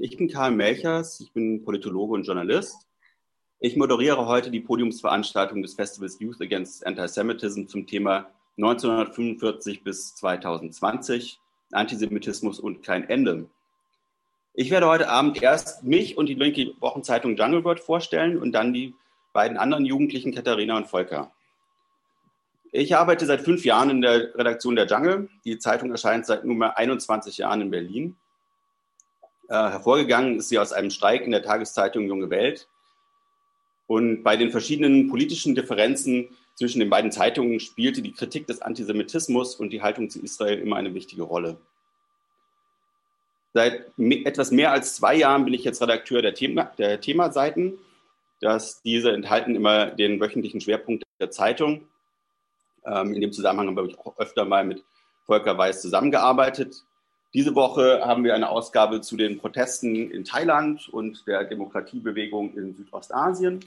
Ich bin Karl Melchers, ich bin Politologe und Journalist. Ich moderiere heute die Podiumsveranstaltung des Festivals Youth Against Antisemitism zum Thema 1945 bis 2020, Antisemitismus und kein Ende. Ich werde heute Abend erst mich und die linke Wochenzeitung Jungle World vorstellen und dann die beiden anderen Jugendlichen Katharina und Volker. Ich arbeite seit fünf Jahren in der Redaktion der Jungle. Die Zeitung erscheint seit nunmehr 21 Jahren in Berlin. Äh, hervorgegangen ist sie aus einem Streik in der Tageszeitung Junge Welt. Und bei den verschiedenen politischen Differenzen zwischen den beiden Zeitungen spielte die Kritik des Antisemitismus und die Haltung zu Israel immer eine wichtige Rolle. Seit etwas mehr als zwei Jahren bin ich jetzt Redakteur der, Thema, der Themaseiten. Dass diese enthalten immer den wöchentlichen Schwerpunkt der Zeitung. Ähm, in dem Zusammenhang habe ich auch öfter mal mit Volker Weiß zusammengearbeitet. Diese Woche haben wir eine Ausgabe zu den Protesten in Thailand und der Demokratiebewegung in Südostasien.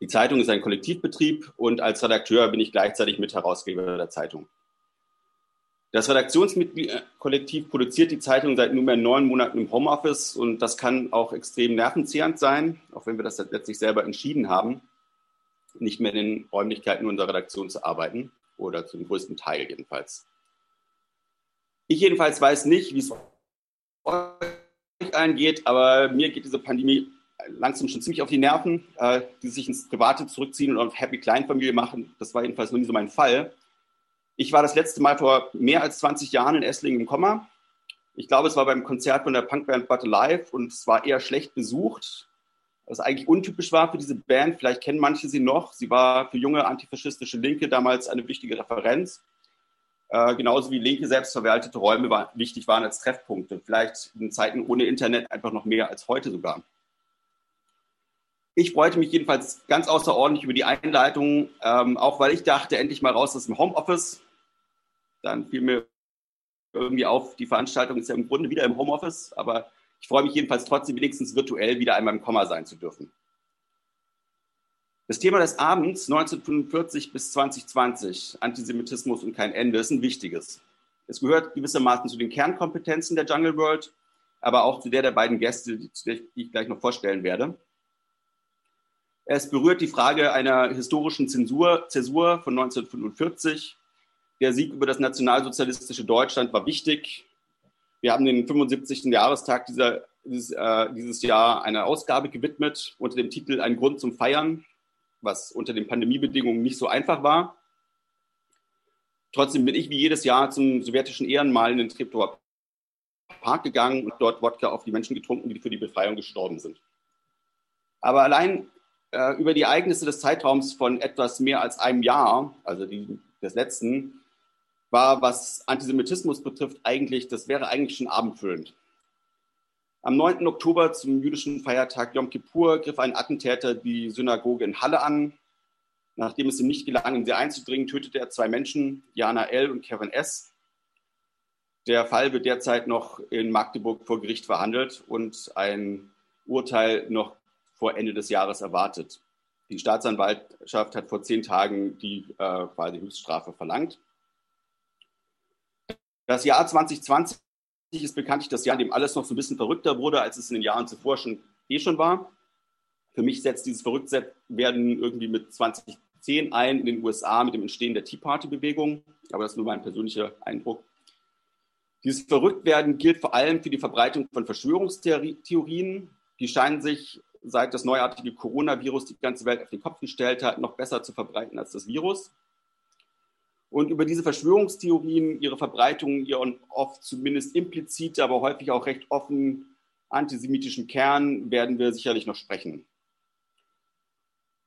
Die Zeitung ist ein Kollektivbetrieb und als Redakteur bin ich gleichzeitig Mitherausgeber der Zeitung. Das Redaktionskollektiv produziert die Zeitung seit nunmehr neun Monaten im Homeoffice und das kann auch extrem nervenzehrend sein, auch wenn wir das letztlich selber entschieden haben, nicht mehr in den Räumlichkeiten unserer Redaktion zu arbeiten oder zum größten Teil jedenfalls. Ich jedenfalls weiß nicht, wie es euch eingeht, aber mir geht diese Pandemie langsam schon ziemlich auf die Nerven, äh, die sich ins Private zurückziehen und auf Happy Kleinfamilie machen. Das war jedenfalls noch nie so mein Fall. Ich war das letzte Mal vor mehr als 20 Jahren in Esslingen im Komma. Ich glaube, es war beim Konzert von der Punkband But Alive und es war eher schlecht besucht, was eigentlich untypisch war für diese Band. Vielleicht kennen manche sie noch. Sie war für junge antifaschistische Linke damals eine wichtige Referenz äh, genauso wie linke selbstverwaltete Räume war, wichtig waren als Treffpunkte. Vielleicht in Zeiten ohne Internet einfach noch mehr als heute sogar. Ich freute mich jedenfalls ganz außerordentlich über die Einleitung, ähm, auch weil ich dachte, endlich mal raus aus dem Homeoffice. Dann fiel mir irgendwie auf, die Veranstaltung ist ja im Grunde wieder im Homeoffice, aber ich freue mich jedenfalls trotzdem wenigstens virtuell wieder einmal im Komma sein zu dürfen. Das Thema des Abends 1945 bis 2020, Antisemitismus und kein Ende, ist ein wichtiges. Es gehört gewissermaßen zu den Kernkompetenzen der Jungle World, aber auch zu der der beiden Gäste, die ich gleich noch vorstellen werde. Es berührt die Frage einer historischen Zensur, Zäsur von 1945. Der Sieg über das nationalsozialistische Deutschland war wichtig. Wir haben den 75. Jahrestag dieser, dieses, äh, dieses Jahr einer Ausgabe gewidmet unter dem Titel Ein Grund zum Feiern was unter den Pandemiebedingungen nicht so einfach war. Trotzdem bin ich wie jedes Jahr zum sowjetischen Ehrenmal in den Treptower Park gegangen und dort Wodka auf die Menschen getrunken, die für die Befreiung gestorben sind. Aber allein äh, über die Ereignisse des Zeitraums von etwas mehr als einem Jahr, also die, des letzten, war, was Antisemitismus betrifft, eigentlich, das wäre eigentlich schon abendfüllend. Am 9. Oktober zum jüdischen Feiertag Yom Kippur griff ein Attentäter die Synagoge in Halle an. Nachdem es ihm nicht gelang, in sie einzudringen, tötete er zwei Menschen, Jana L. und Kevin S. Der Fall wird derzeit noch in Magdeburg vor Gericht verhandelt und ein Urteil noch vor Ende des Jahres erwartet. Die Staatsanwaltschaft hat vor zehn Tagen die äh, quasi Höchststrafe verlangt. Das Jahr 2020 ist bekanntlich das Jahr, in dem alles noch so ein bisschen verrückter wurde, als es in den Jahren zuvor schon eh schon war. Für mich setzt dieses Verrücktwerden irgendwie mit 2010 ein in den USA mit dem Entstehen der Tea Party-Bewegung. Aber das ist nur mein persönlicher Eindruck. Dieses Verrücktwerden gilt vor allem für die Verbreitung von Verschwörungstheorien. Die scheinen sich, seit das neuartige Coronavirus die ganze Welt auf den Kopf gestellt hat, noch besser zu verbreiten als das Virus. Und über diese Verschwörungstheorien, ihre Verbreitung, ihren oft zumindest implizit, aber häufig auch recht offen antisemitischen Kern werden wir sicherlich noch sprechen.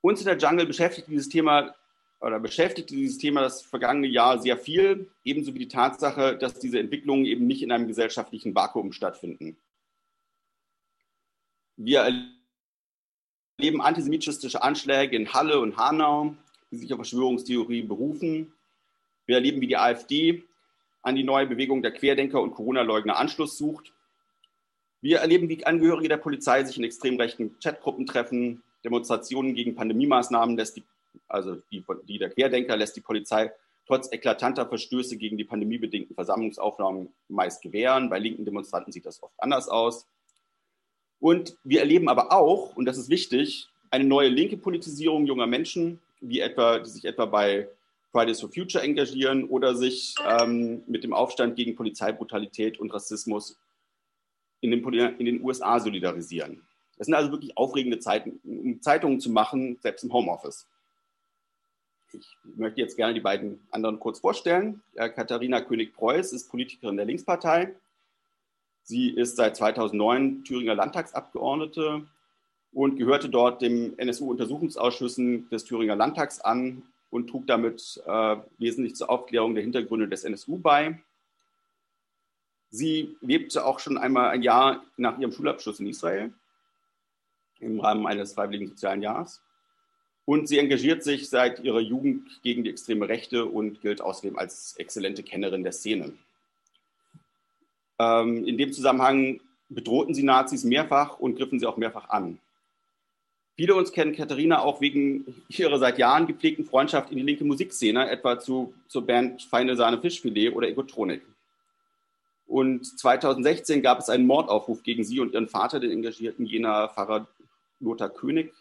Uns in der Jungle beschäftigt dieses Thema oder beschäftigte dieses Thema das vergangene Jahr sehr viel, ebenso wie die Tatsache, dass diese Entwicklungen eben nicht in einem gesellschaftlichen Vakuum stattfinden. Wir erleben antisemitische Anschläge in Halle und Hanau, die sich auf Verschwörungstheorien berufen. Wir erleben, wie die AfD an die neue Bewegung der Querdenker und Corona-Leugner Anschluss sucht. Wir erleben, wie Angehörige der Polizei sich in extrem rechten Chatgruppen treffen. Demonstrationen gegen Pandemiemaßnahmen lässt die, also die, die der Querdenker lässt die Polizei trotz eklatanter Verstöße gegen die pandemiebedingten Versammlungsaufnahmen meist gewähren. Bei linken Demonstranten sieht das oft anders aus. Und wir erleben aber auch, und das ist wichtig, eine neue linke Politisierung junger Menschen, wie etwa, die sich etwa bei Fridays for Future engagieren oder sich ähm, mit dem Aufstand gegen Polizeibrutalität und Rassismus in den, in den USA solidarisieren. Das sind also wirklich aufregende Zeiten, um Zeitungen zu machen, selbst im Homeoffice. Ich möchte jetzt gerne die beiden anderen kurz vorstellen. Katharina König-Preuß ist Politikerin der Linkspartei. Sie ist seit 2009 Thüringer Landtagsabgeordnete und gehörte dort dem NSU-Untersuchungsausschüssen des Thüringer Landtags an und trug damit äh, wesentlich zur Aufklärung der Hintergründe des NSU bei. Sie lebte auch schon einmal ein Jahr nach ihrem Schulabschluss in Israel im Rahmen eines freiwilligen sozialen Jahres. Und sie engagiert sich seit ihrer Jugend gegen die extreme Rechte und gilt außerdem als exzellente Kennerin der Szene. Ähm, in dem Zusammenhang bedrohten sie Nazis mehrfach und griffen sie auch mehrfach an. Viele uns kennen Katharina auch wegen ihrer seit Jahren gepflegten Freundschaft in die linke Musikszene, etwa zu, zur Band Feine Sahne Fischfilet oder Egotronik. Und 2016 gab es einen Mordaufruf gegen sie und ihren Vater, den engagierten jener Pfarrer Lothar König.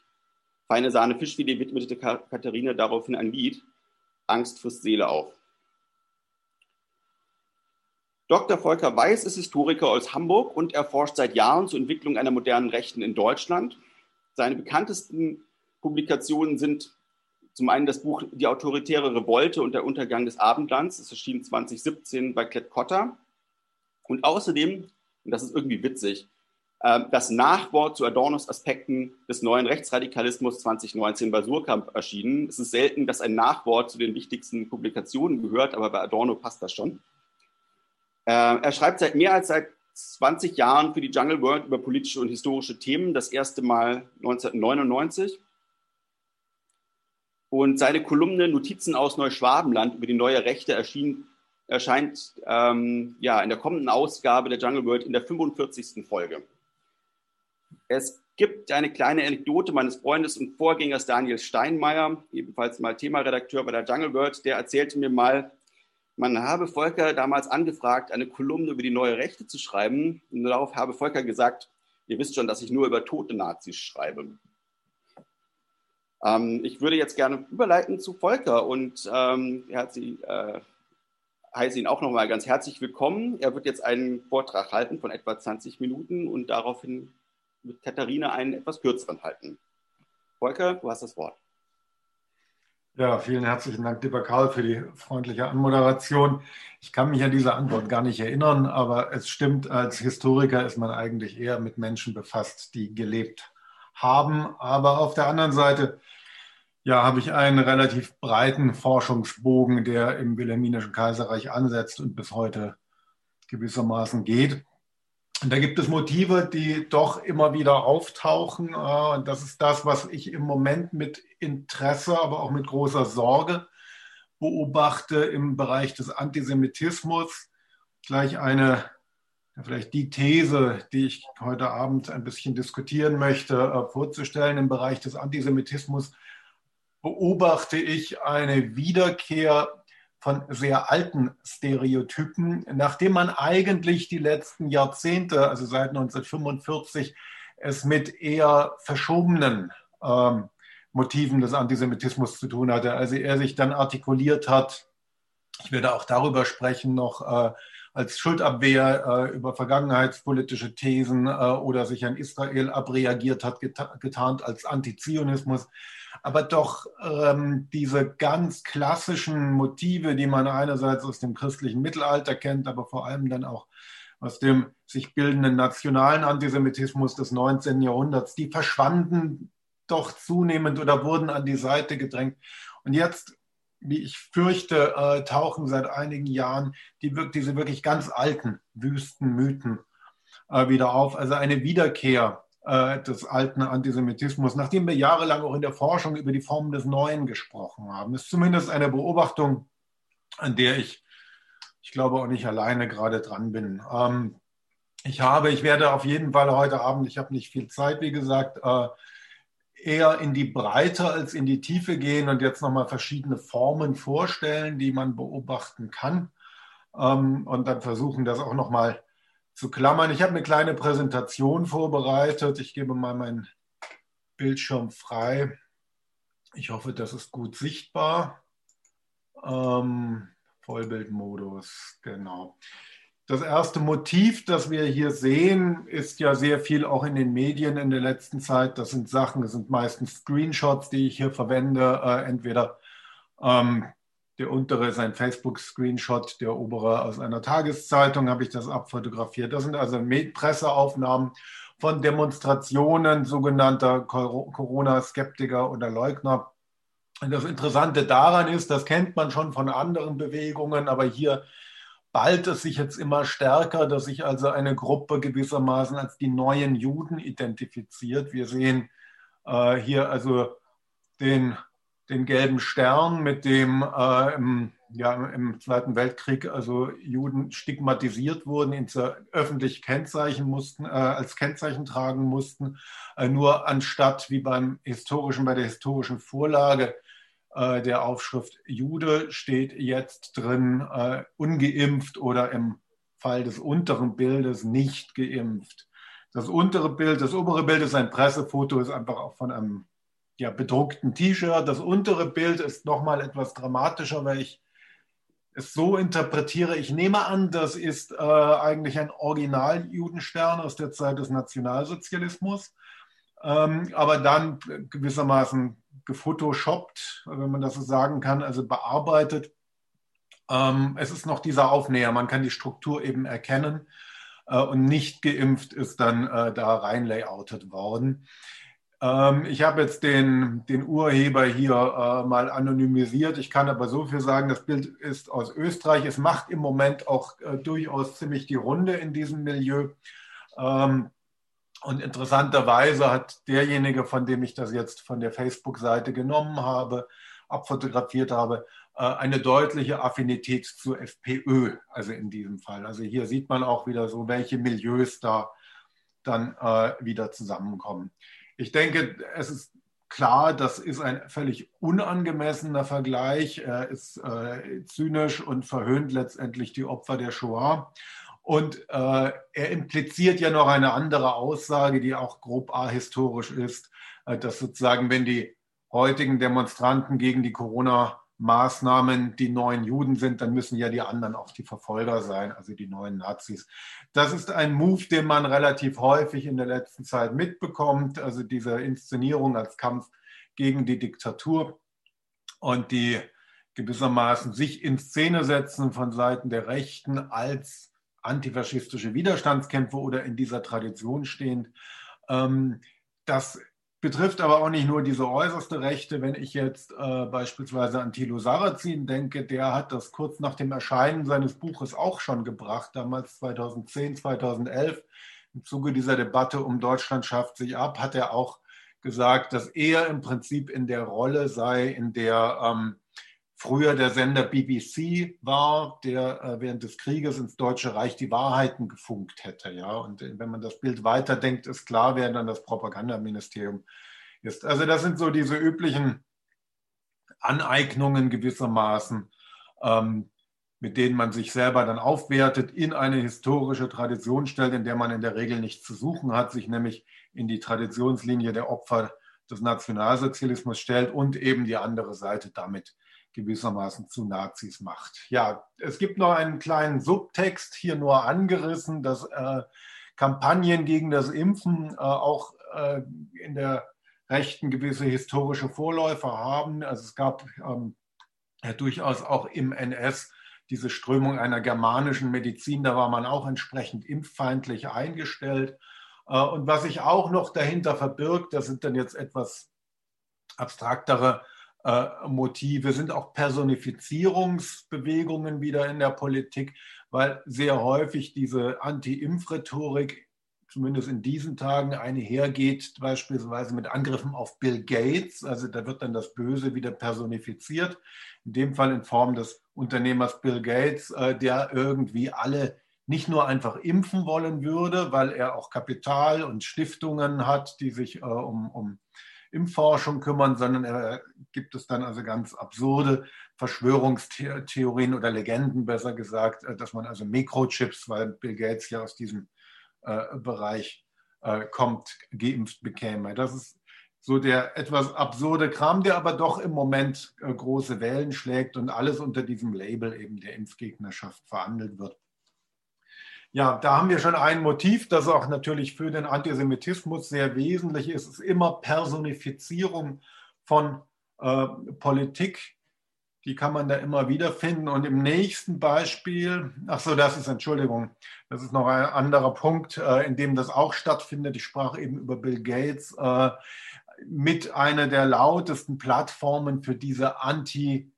Feine Sahne Fischfilet widmete Katharina daraufhin ein Lied, Angst frisst Seele auf. Dr. Volker Weiß ist Historiker aus Hamburg und erforscht seit Jahren zur Entwicklung einer modernen Rechten in Deutschland seine bekanntesten Publikationen sind zum einen das Buch Die autoritäre Revolte und der Untergang des Abendlands. Das erschien 2017 bei Klett-Cotta. Und außerdem, und das ist irgendwie witzig, ähm, das Nachwort zu Adornos Aspekten des neuen Rechtsradikalismus 2019 bei Surkamp erschienen. Es ist selten, dass ein Nachwort zu den wichtigsten Publikationen gehört, aber bei Adorno passt das schon. Äh, er schreibt seit mehr als seit 20 Jahren für die Jungle World über politische und historische Themen, das erste Mal 1999. Und seine Kolumne Notizen aus Neuschwabenland über die neue Rechte erschien, erscheint ähm, ja, in der kommenden Ausgabe der Jungle World in der 45. Folge. Es gibt eine kleine Anekdote meines Freundes und Vorgängers Daniel Steinmeier, ebenfalls mal Themaredakteur bei der Jungle World, der erzählte mir mal, man habe Volker damals angefragt, eine Kolumne über die neue Rechte zu schreiben. Und darauf habe Volker gesagt, ihr wisst schon, dass ich nur über tote Nazis schreibe. Ähm, ich würde jetzt gerne überleiten zu Volker und ähm, herzlich, äh, heiße ihn auch nochmal ganz herzlich willkommen. Er wird jetzt einen Vortrag halten von etwa 20 Minuten und daraufhin wird Katharina einen etwas kürzeren halten. Volker, du hast das Wort. Ja, vielen herzlichen Dank, lieber Karl, für die freundliche Anmoderation. Ich kann mich an diese Antwort gar nicht erinnern, aber es stimmt, als Historiker ist man eigentlich eher mit Menschen befasst, die gelebt haben. Aber auf der anderen Seite ja, habe ich einen relativ breiten Forschungsbogen, der im Wilhelminischen Kaiserreich ansetzt und bis heute gewissermaßen geht. Und da gibt es Motive, die doch immer wieder auftauchen. Äh, und das ist das, was ich im Moment mit Interesse, aber auch mit großer Sorge beobachte im Bereich des Antisemitismus. Gleich eine, vielleicht die These, die ich heute Abend ein bisschen diskutieren möchte, äh, vorzustellen. Im Bereich des Antisemitismus beobachte ich eine Wiederkehr von sehr alten Stereotypen, nachdem man eigentlich die letzten Jahrzehnte, also seit 1945, es mit eher verschobenen ähm, Motiven des Antisemitismus zu tun hatte. Also er sich dann artikuliert hat, ich werde auch darüber sprechen, noch äh, als Schuldabwehr äh, über vergangenheitspolitische Thesen äh, oder sich an Israel abreagiert hat, geta getarnt als Antizionismus aber doch ähm, diese ganz klassischen Motive, die man einerseits aus dem christlichen Mittelalter kennt, aber vor allem dann auch aus dem sich bildenden nationalen Antisemitismus des 19. Jahrhunderts, die verschwanden doch zunehmend oder wurden an die Seite gedrängt. Und jetzt, wie ich fürchte, äh, tauchen seit einigen Jahren die, diese wirklich ganz alten Wüstenmythen äh, wieder auf. Also eine Wiederkehr äh, des alten Antisemitismus, nachdem wir jahrelang auch in der Forschung über die Formen des Neuen gesprochen haben. Das ist zumindest eine Beobachtung, an der ich, ich glaube, auch nicht alleine gerade dran bin. Ähm, ich habe, ich werde auf jeden Fall heute Abend, ich habe nicht viel Zeit, wie gesagt, äh, eher in die Breite als in die Tiefe gehen und jetzt nochmal verschiedene Formen vorstellen, die man beobachten kann. Ähm, und dann versuchen, das auch nochmal zu klammern. Ich habe eine kleine Präsentation vorbereitet. Ich gebe mal meinen Bildschirm frei. Ich hoffe, das ist gut sichtbar. Ähm, Vollbildmodus, genau. Das erste Motiv, das wir hier sehen, ist ja sehr viel auch in den Medien in der letzten Zeit. Das sind Sachen, das sind meistens Screenshots, die ich hier verwende. Äh, entweder ähm, der untere ist ein Facebook-Screenshot, der obere aus einer Tageszeitung habe ich das abfotografiert. Das sind also Presseaufnahmen von Demonstrationen sogenannter Corona-Skeptiker oder Leugner. Und das Interessante daran ist, das kennt man schon von anderen Bewegungen, aber hier ballt es sich jetzt immer stärker, dass sich also eine Gruppe gewissermaßen als die neuen Juden identifiziert. Wir sehen äh, hier also den, den gelben Stern, mit dem äh, im, ja, im Zweiten Weltkrieg also Juden stigmatisiert wurden, ihn öffentlich kennzeichnen mussten, äh, als Kennzeichen tragen mussten. Äh, nur anstatt wie beim historischen, bei der historischen Vorlage der Aufschrift Jude steht jetzt drin äh, ungeimpft oder im Fall des unteren Bildes nicht geimpft. Das untere Bild, das obere Bild ist ein Pressefoto, ist einfach auch von einem ja, bedruckten T-Shirt. Das untere Bild ist nochmal etwas dramatischer, weil ich es so interpretiere. Ich nehme an, das ist äh, eigentlich ein Original-Judenstern aus der Zeit des Nationalsozialismus, ähm, aber dann gewissermaßen gefotoshoppt, wenn man das so sagen kann, also bearbeitet. Ähm, es ist noch dieser Aufnäher, man kann die Struktur eben erkennen äh, und nicht geimpft ist dann äh, da rein layoutet worden. Ähm, ich habe jetzt den, den Urheber hier äh, mal anonymisiert. Ich kann aber so viel sagen, das Bild ist aus Österreich. Es macht im Moment auch äh, durchaus ziemlich die Runde in diesem Milieu. Ähm, und interessanterweise hat derjenige, von dem ich das jetzt von der Facebook-Seite genommen habe, abfotografiert habe, äh, eine deutliche Affinität zur FPÖ, also in diesem Fall. Also hier sieht man auch wieder so, welche Milieus da dann äh, wieder zusammenkommen. Ich denke, es ist klar, das ist ein völlig unangemessener Vergleich. Er ist äh, zynisch und verhöhnt letztendlich die Opfer der Shoah. Und äh, er impliziert ja noch eine andere Aussage, die auch grob ahistorisch ist, äh, dass sozusagen, wenn die heutigen Demonstranten gegen die Corona-Maßnahmen die neuen Juden sind, dann müssen ja die anderen auch die Verfolger sein, also die neuen Nazis. Das ist ein Move, den man relativ häufig in der letzten Zeit mitbekommt, also diese Inszenierung als Kampf gegen die Diktatur und die gewissermaßen sich in Szene setzen von Seiten der Rechten als antifaschistische Widerstandskämpfe oder in dieser Tradition stehend. Ähm, das betrifft aber auch nicht nur diese äußerste Rechte. Wenn ich jetzt äh, beispielsweise an Thilo Sarrazin denke, der hat das kurz nach dem Erscheinen seines Buches auch schon gebracht, damals 2010, 2011. Im Zuge dieser Debatte um Deutschland schafft sich ab, hat er auch gesagt, dass er im Prinzip in der Rolle sei, in der ähm, früher der Sender BBC war, der äh, während des Krieges ins Deutsche Reich die Wahrheiten gefunkt hätte. Ja? Und äh, wenn man das Bild weiterdenkt, ist klar, wer dann das Propagandaministerium ist. Also das sind so diese üblichen Aneignungen gewissermaßen, ähm, mit denen man sich selber dann aufwertet, in eine historische Tradition stellt, in der man in der Regel nichts zu suchen hat, sich nämlich in die Traditionslinie der Opfer des Nationalsozialismus stellt und eben die andere Seite damit gewissermaßen zu Nazis macht. Ja, es gibt noch einen kleinen Subtext hier nur angerissen, dass äh, Kampagnen gegen das Impfen äh, auch äh, in der Rechten gewisse historische Vorläufer haben. Also es gab ähm, ja, durchaus auch im NS diese Strömung einer germanischen Medizin, da war man auch entsprechend impffeindlich eingestellt. Äh, und was sich auch noch dahinter verbirgt, das sind dann jetzt etwas abstraktere äh, Motive, sind auch Personifizierungsbewegungen wieder in der Politik, weil sehr häufig diese Anti-Impf-Rhetorik zumindest in diesen Tagen einhergeht, beispielsweise mit Angriffen auf Bill Gates. Also da wird dann das Böse wieder personifiziert, in dem Fall in Form des Unternehmers Bill Gates, äh, der irgendwie alle nicht nur einfach impfen wollen würde, weil er auch Kapital und Stiftungen hat, die sich äh, um, um Impfforschung kümmern, sondern er gibt es dann also ganz absurde Verschwörungstheorien oder Legenden, besser gesagt, äh, dass man also Mikrochips, weil Bill Gates ja aus diesem äh, Bereich äh, kommt, geimpft bekäme. Das ist so der etwas absurde Kram, der aber doch im Moment äh, große Wellen schlägt und alles unter diesem Label eben der Impfgegnerschaft verhandelt wird. Ja, da haben wir schon ein Motiv, das auch natürlich für den Antisemitismus sehr wesentlich ist. Es ist immer Personifizierung von äh, Politik. Die kann man da immer wieder finden. Und im nächsten Beispiel, ach so, das ist, Entschuldigung, das ist noch ein anderer Punkt, äh, in dem das auch stattfindet. Ich sprach eben über Bill Gates. Äh, mit einer der lautesten Plattformen für diese Anti-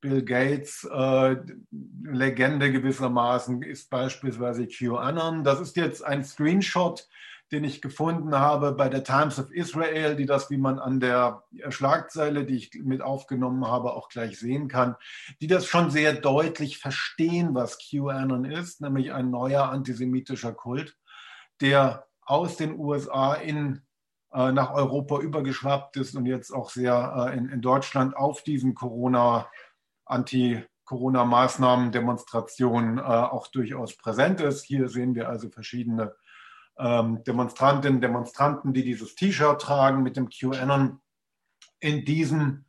Bill Gates äh, Legende gewissermaßen ist beispielsweise QAnon. Das ist jetzt ein Screenshot, den ich gefunden habe bei der Times of Israel, die das, wie man an der Schlagzeile, die ich mit aufgenommen habe, auch gleich sehen kann, die das schon sehr deutlich verstehen, was QAnon ist, nämlich ein neuer antisemitischer Kult, der aus den USA in äh, nach Europa übergeschwappt ist und jetzt auch sehr äh, in, in, Deutschland auf diesen Corona, Anti-Corona-Maßnahmen, Demonstrationen äh, auch durchaus präsent ist. Hier sehen wir also verschiedene ähm, Demonstrantinnen, Demonstranten, die dieses T-Shirt tragen mit dem QAnon in diesem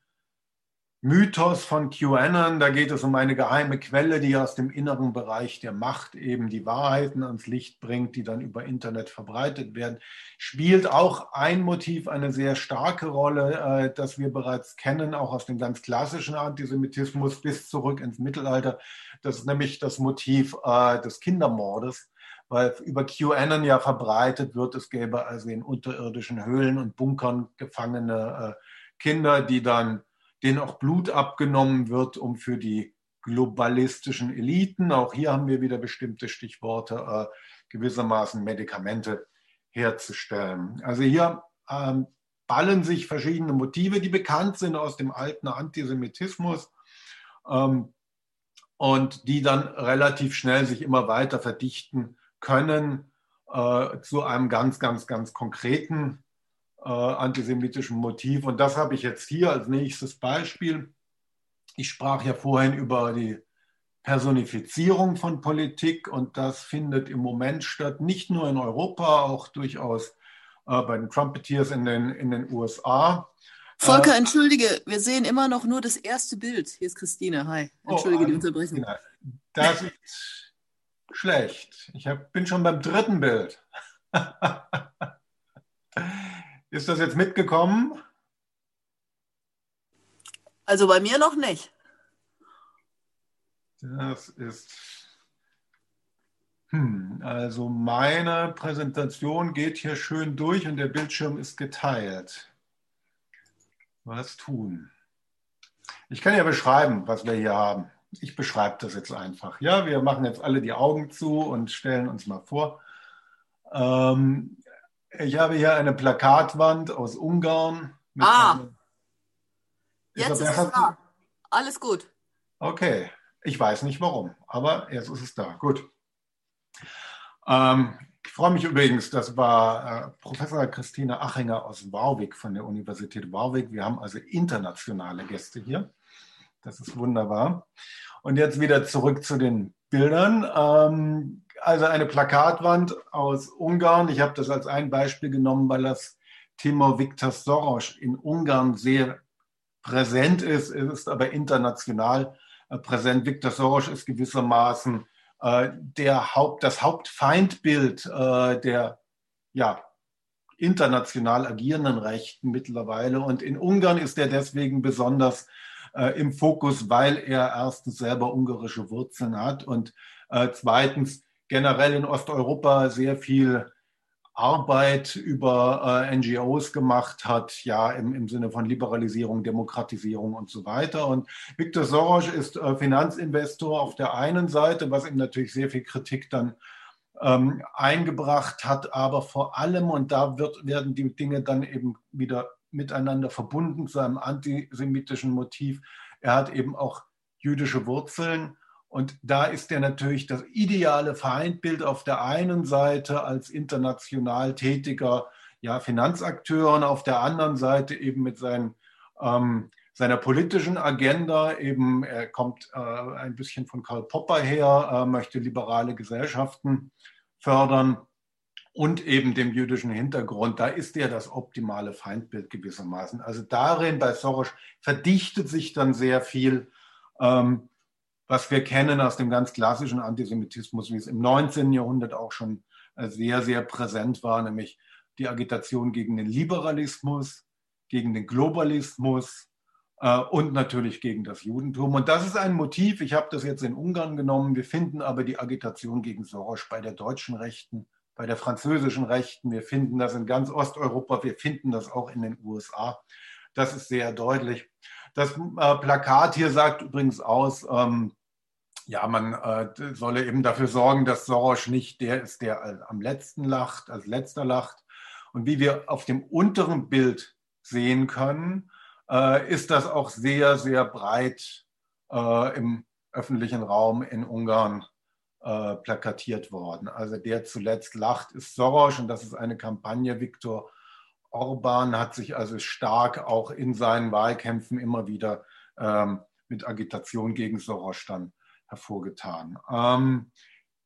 Mythos von QAnon, da geht es um eine geheime Quelle, die aus dem inneren Bereich der Macht eben die Wahrheiten ans Licht bringt, die dann über Internet verbreitet werden, spielt auch ein Motiv eine sehr starke Rolle, äh, das wir bereits kennen, auch aus dem ganz klassischen Antisemitismus bis zurück ins Mittelalter. Das ist nämlich das Motiv äh, des Kindermordes, weil über QAnon ja verbreitet wird, es gäbe also in unterirdischen Höhlen und Bunkern gefangene äh, Kinder, die dann denen auch Blut abgenommen wird, um für die globalistischen Eliten, auch hier haben wir wieder bestimmte Stichworte, äh, gewissermaßen Medikamente herzustellen. Also hier ähm, ballen sich verschiedene Motive, die bekannt sind aus dem alten Antisemitismus ähm, und die dann relativ schnell sich immer weiter verdichten können äh, zu einem ganz, ganz, ganz konkreten äh, antisemitischen Motiv. Und das habe ich jetzt hier als nächstes Beispiel. Ich sprach ja vorhin über die Personifizierung von Politik und das findet im Moment statt, nicht nur in Europa, auch durchaus äh, bei den Trumpeteers in den, in den USA. Volker, äh, entschuldige, wir sehen immer noch nur das erste Bild. Hier ist Christine. Hi. Oh, entschuldige oh, die Unterbrechung. Das ist schlecht. Ich hab, bin schon beim dritten Bild. Ist das jetzt mitgekommen? Also bei mir noch nicht. Das ist. Hm, also meine Präsentation geht hier schön durch und der Bildschirm ist geteilt. Was tun? Ich kann ja beschreiben, was wir hier haben. Ich beschreibe das jetzt einfach. Ja, wir machen jetzt alle die Augen zu und stellen uns mal vor. Ähm, ich habe hier eine Plakatwand aus Ungarn. ah, jetzt ist, ist es da. Alles gut. Okay, ich weiß nicht warum, aber jetzt ist es da. Gut. Ähm, ich freue mich übrigens, das war äh, Professor Christine Achinger aus Warwick von der Universität Warwick. Wir haben also internationale Gäste hier. Das ist wunderbar. Und jetzt wieder zurück zu den Bildern. Ähm, also eine Plakatwand aus Ungarn. Ich habe das als ein Beispiel genommen, weil das Thema Viktor Soros in Ungarn sehr präsent ist. Es ist aber international äh, präsent. Viktor Soros ist gewissermaßen äh, der Haupt, das Hauptfeindbild äh, der ja, international agierenden Rechten mittlerweile. Und in Ungarn ist er deswegen besonders äh, im Fokus, weil er erstens selber ungarische Wurzeln hat und äh, zweitens generell in Osteuropa sehr viel Arbeit über äh, NGOs gemacht hat, ja, im, im Sinne von Liberalisierung, Demokratisierung und so weiter. Und Viktor Soros ist äh, Finanzinvestor auf der einen Seite, was ihm natürlich sehr viel Kritik dann ähm, eingebracht hat, aber vor allem, und da wird, werden die Dinge dann eben wieder miteinander verbunden zu einem antisemitischen Motiv, er hat eben auch jüdische Wurzeln und da ist er natürlich das ideale Feindbild auf der einen Seite als international tätiger ja, Finanzakteuren, auf der anderen Seite eben mit seinen, ähm, seiner politischen Agenda. Eben, er kommt äh, ein bisschen von Karl Popper her, äh, möchte liberale Gesellschaften fördern und eben dem jüdischen Hintergrund. Da ist er das optimale Feindbild gewissermaßen. Also darin bei Soros verdichtet sich dann sehr viel. Ähm, was wir kennen aus dem ganz klassischen Antisemitismus, wie es im 19. Jahrhundert auch schon äh, sehr, sehr präsent war, nämlich die Agitation gegen den Liberalismus, gegen den Globalismus äh, und natürlich gegen das Judentum. Und das ist ein Motiv, ich habe das jetzt in Ungarn genommen, wir finden aber die Agitation gegen Soros bei der deutschen Rechten, bei der französischen Rechten, wir finden das in ganz Osteuropa, wir finden das auch in den USA. Das ist sehr deutlich. Das äh, Plakat hier sagt übrigens aus, ähm, ja, man äh, solle eben dafür sorgen, dass Soros nicht der ist, der am letzten lacht, als letzter lacht. Und wie wir auf dem unteren Bild sehen können, äh, ist das auch sehr, sehr breit äh, im öffentlichen Raum in Ungarn äh, plakatiert worden. Also der zuletzt lacht, ist Soros und das ist eine Kampagne. Viktor Orban hat sich also stark auch in seinen Wahlkämpfen immer wieder ähm, mit Agitation gegen Soros dann hervorgetan. Ähm,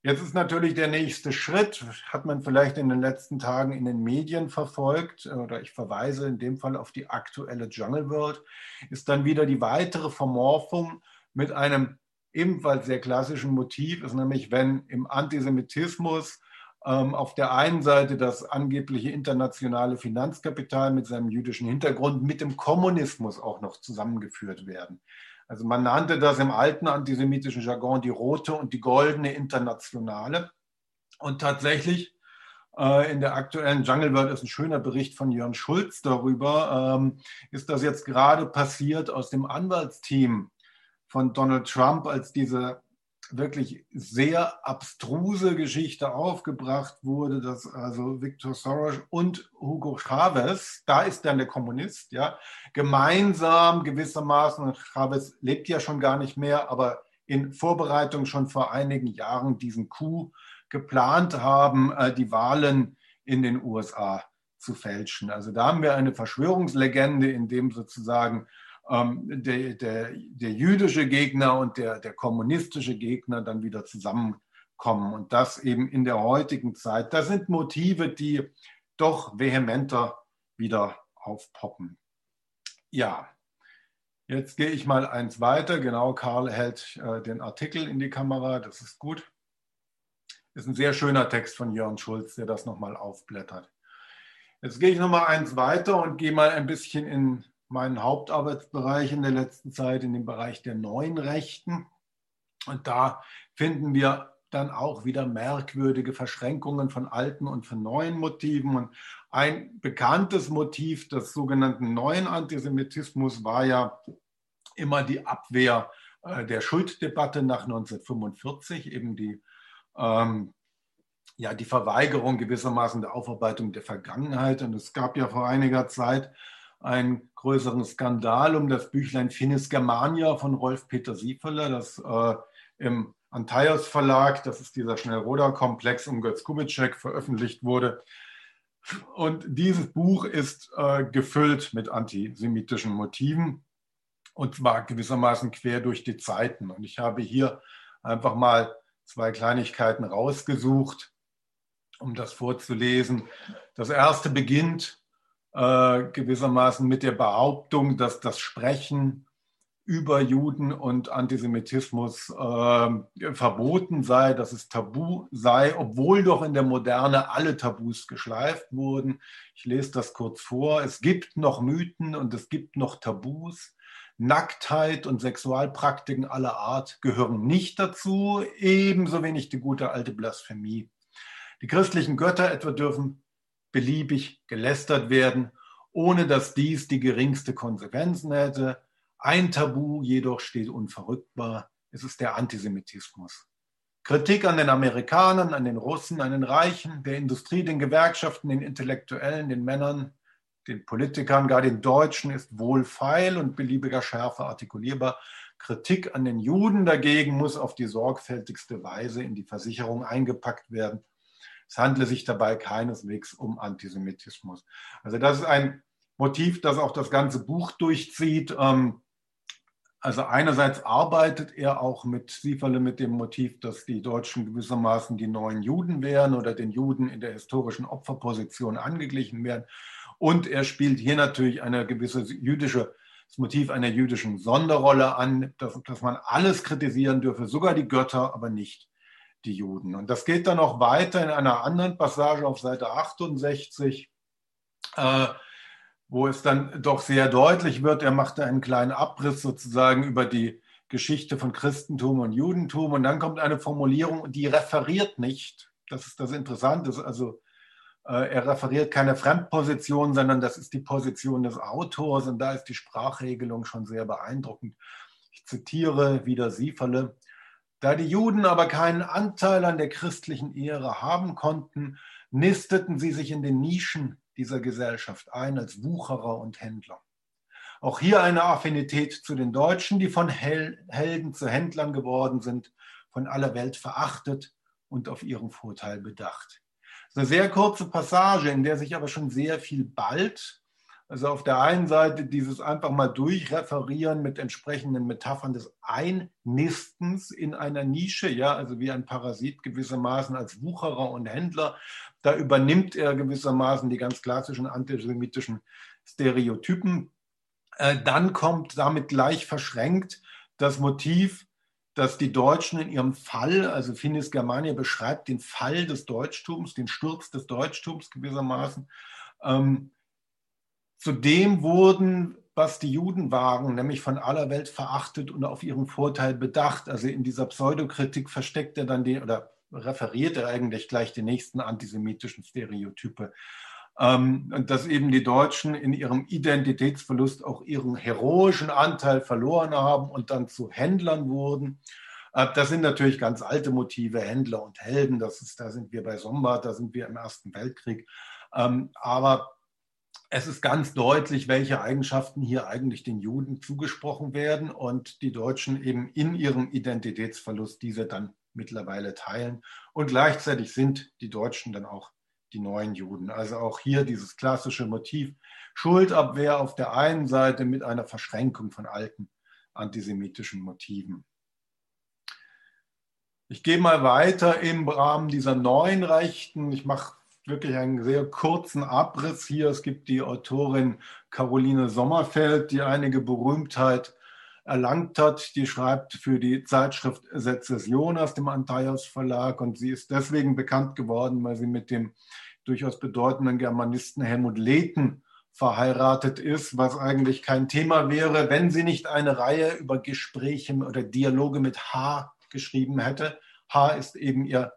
jetzt ist natürlich der nächste Schritt, hat man vielleicht in den letzten Tagen in den Medien verfolgt, oder ich verweise in dem Fall auf die aktuelle Jungle World, ist dann wieder die weitere Vermorphung mit einem ebenfalls sehr klassischen Motiv, ist nämlich, wenn im Antisemitismus ähm, auf der einen Seite das angebliche internationale Finanzkapital mit seinem jüdischen Hintergrund mit dem Kommunismus auch noch zusammengeführt werden. Also man nannte das im alten antisemitischen Jargon die rote und die goldene Internationale. Und tatsächlich äh, in der aktuellen Jungle World ist ein schöner Bericht von Jörn Schulz darüber, ähm, ist das jetzt gerade passiert aus dem Anwaltsteam von Donald Trump, als diese wirklich sehr abstruse Geschichte aufgebracht wurde, dass also Victor Soros und Hugo Chavez, da ist dann der Kommunist, ja, gemeinsam gewissermaßen, Chavez lebt ja schon gar nicht mehr, aber in Vorbereitung schon vor einigen Jahren diesen Coup geplant haben, äh, die Wahlen in den USA zu fälschen. Also da haben wir eine Verschwörungslegende, in dem sozusagen ähm, der, der, der jüdische Gegner und der, der kommunistische Gegner dann wieder zusammenkommen. Und das eben in der heutigen Zeit. Das sind Motive, die doch vehementer wieder aufpoppen. Ja, jetzt gehe ich mal eins weiter. Genau, Karl hält äh, den Artikel in die Kamera. Das ist gut. Ist ein sehr schöner Text von Jörn Schulz, der das nochmal aufblättert. Jetzt gehe ich nochmal eins weiter und gehe mal ein bisschen in meinen Hauptarbeitsbereich in der letzten Zeit, in dem Bereich der neuen Rechten. Und da finden wir dann auch wieder merkwürdige Verschränkungen von alten und von neuen Motiven. Und ein bekanntes Motiv des sogenannten neuen Antisemitismus war ja immer die Abwehr äh, der Schulddebatte nach 1945, eben die, ähm, ja, die Verweigerung gewissermaßen der Aufarbeitung der Vergangenheit. Und es gab ja vor einiger Zeit einen größeren Skandal um das Büchlein Finis Germania von Rolf-Peter Siefeler, das äh, im Antaios Verlag, das ist dieser Schnellroder-Komplex um Götz Kubitschek, veröffentlicht wurde. Und dieses Buch ist äh, gefüllt mit antisemitischen Motiven und zwar gewissermaßen quer durch die Zeiten. Und ich habe hier einfach mal zwei Kleinigkeiten rausgesucht, um das vorzulesen. Das erste beginnt äh, gewissermaßen mit der Behauptung, dass das Sprechen über Juden und Antisemitismus äh, verboten sei, dass es tabu sei, obwohl doch in der Moderne alle Tabus geschleift wurden. Ich lese das kurz vor. Es gibt noch Mythen und es gibt noch Tabus. Nacktheit und Sexualpraktiken aller Art gehören nicht dazu, ebenso wenig die gute alte Blasphemie. Die christlichen Götter etwa dürfen beliebig gelästert werden, ohne dass dies die geringste Konsequenzen hätte. Ein Tabu jedoch steht unverrückbar. Es ist der Antisemitismus. Kritik an den Amerikanern, an den Russen, an den Reichen, der Industrie, den Gewerkschaften, den Intellektuellen, den Männern, den Politikern, gar den Deutschen ist wohlfeil und beliebiger Schärfe artikulierbar. Kritik an den Juden dagegen muss auf die sorgfältigste Weise in die Versicherung eingepackt werden Es handle sich dabei keineswegs um Antisemitismus. Also das ist ein Motiv, das auch das ganze Buch durchzieht. Ähm, also einerseits arbeitet er auch mit Sieferle mit dem Motiv, dass die Deutschen gewissermaßen die neuen Juden wären oder den Juden in der historischen Opferposition angeglichen werden. Und er spielt hier natürlich eine gewisse jüdische, das Motiv einer jüdischen Sonderrolle an, dass, dass man alles kritisieren dürfe, sogar die Götter, aber nicht die Juden. Und das geht dann auch weiter in einer anderen Passage auf Seite 68. Äh, wo es dann doch sehr deutlich wird, er macht da einen kleinen Abriss sozusagen über die Geschichte von Christentum und Judentum und dann kommt eine Formulierung, die referiert nicht. Das ist das Interessante. Also äh, er referiert keine Fremdposition, sondern das ist die Position des Autors und da ist die Sprachregelung schon sehr beeindruckend. Ich zitiere wieder Sieferle. Da die Juden aber keinen Anteil an der christlichen Ehre haben konnten, nisteten sie sich in den Nischen dieser Gesellschaft ein als Wucherer und Händler. Auch hier eine Affinität zu den Deutschen, die von Helden zu Händlern geworden sind, von aller Welt verachtet und auf ihren Vorteil bedacht. Eine sehr kurze Passage, in der sich aber schon sehr viel bald also auf der einen Seite dieses einfach mal durchreferieren mit entsprechenden Metaphern des Einnistens in einer Nische, ja, also wie ein Parasit gewissermaßen als Wucherer und Händler. Da übernimmt er gewissermaßen die ganz klassischen antisemitischen Stereotypen. Äh, dann kommt damit gleich verschränkt das Motiv, dass die Deutschen in ihrem Fall, also Finis Germania beschreibt den Fall des Deutschtums, den Sturz des Deutschtums gewissermaßen, ähm, Zudem wurden, was die Juden waren, nämlich von aller Welt verachtet und auf ihren Vorteil bedacht. Also in dieser Pseudokritik versteckt er dann den, oder referiert er eigentlich gleich die nächsten antisemitischen Stereotype. Ähm, und dass eben die Deutschen in ihrem Identitätsverlust auch ihren heroischen Anteil verloren haben und dann zu Händlern wurden. Äh, das sind natürlich ganz alte Motive, Händler und Helden. Das ist, da sind wir bei Sombart, da sind wir im Ersten Weltkrieg. Ähm, aber es ist ganz deutlich, welche Eigenschaften hier eigentlich den Juden zugesprochen werden und die Deutschen eben in ihrem Identitätsverlust diese dann mittlerweile teilen. Und gleichzeitig sind die Deutschen dann auch die neuen Juden. Also auch hier dieses klassische Motiv Schuldabwehr auf der einen Seite mit einer Verschränkung von alten antisemitischen Motiven. Ich gehe mal weiter im Rahmen dieser neuen Rechten. Ich mache wirklich einen sehr kurzen Abriss hier. Es gibt die Autorin Caroline Sommerfeld, die einige Berühmtheit erlangt hat. Die schreibt für die Zeitschrift Sezession aus dem Antaios Verlag und sie ist deswegen bekannt geworden, weil sie mit dem durchaus bedeutenden Germanisten Helmut Lehten verheiratet ist, was eigentlich kein Thema wäre, wenn sie nicht eine Reihe über Gespräche oder Dialoge mit H geschrieben hätte. H ist eben ihr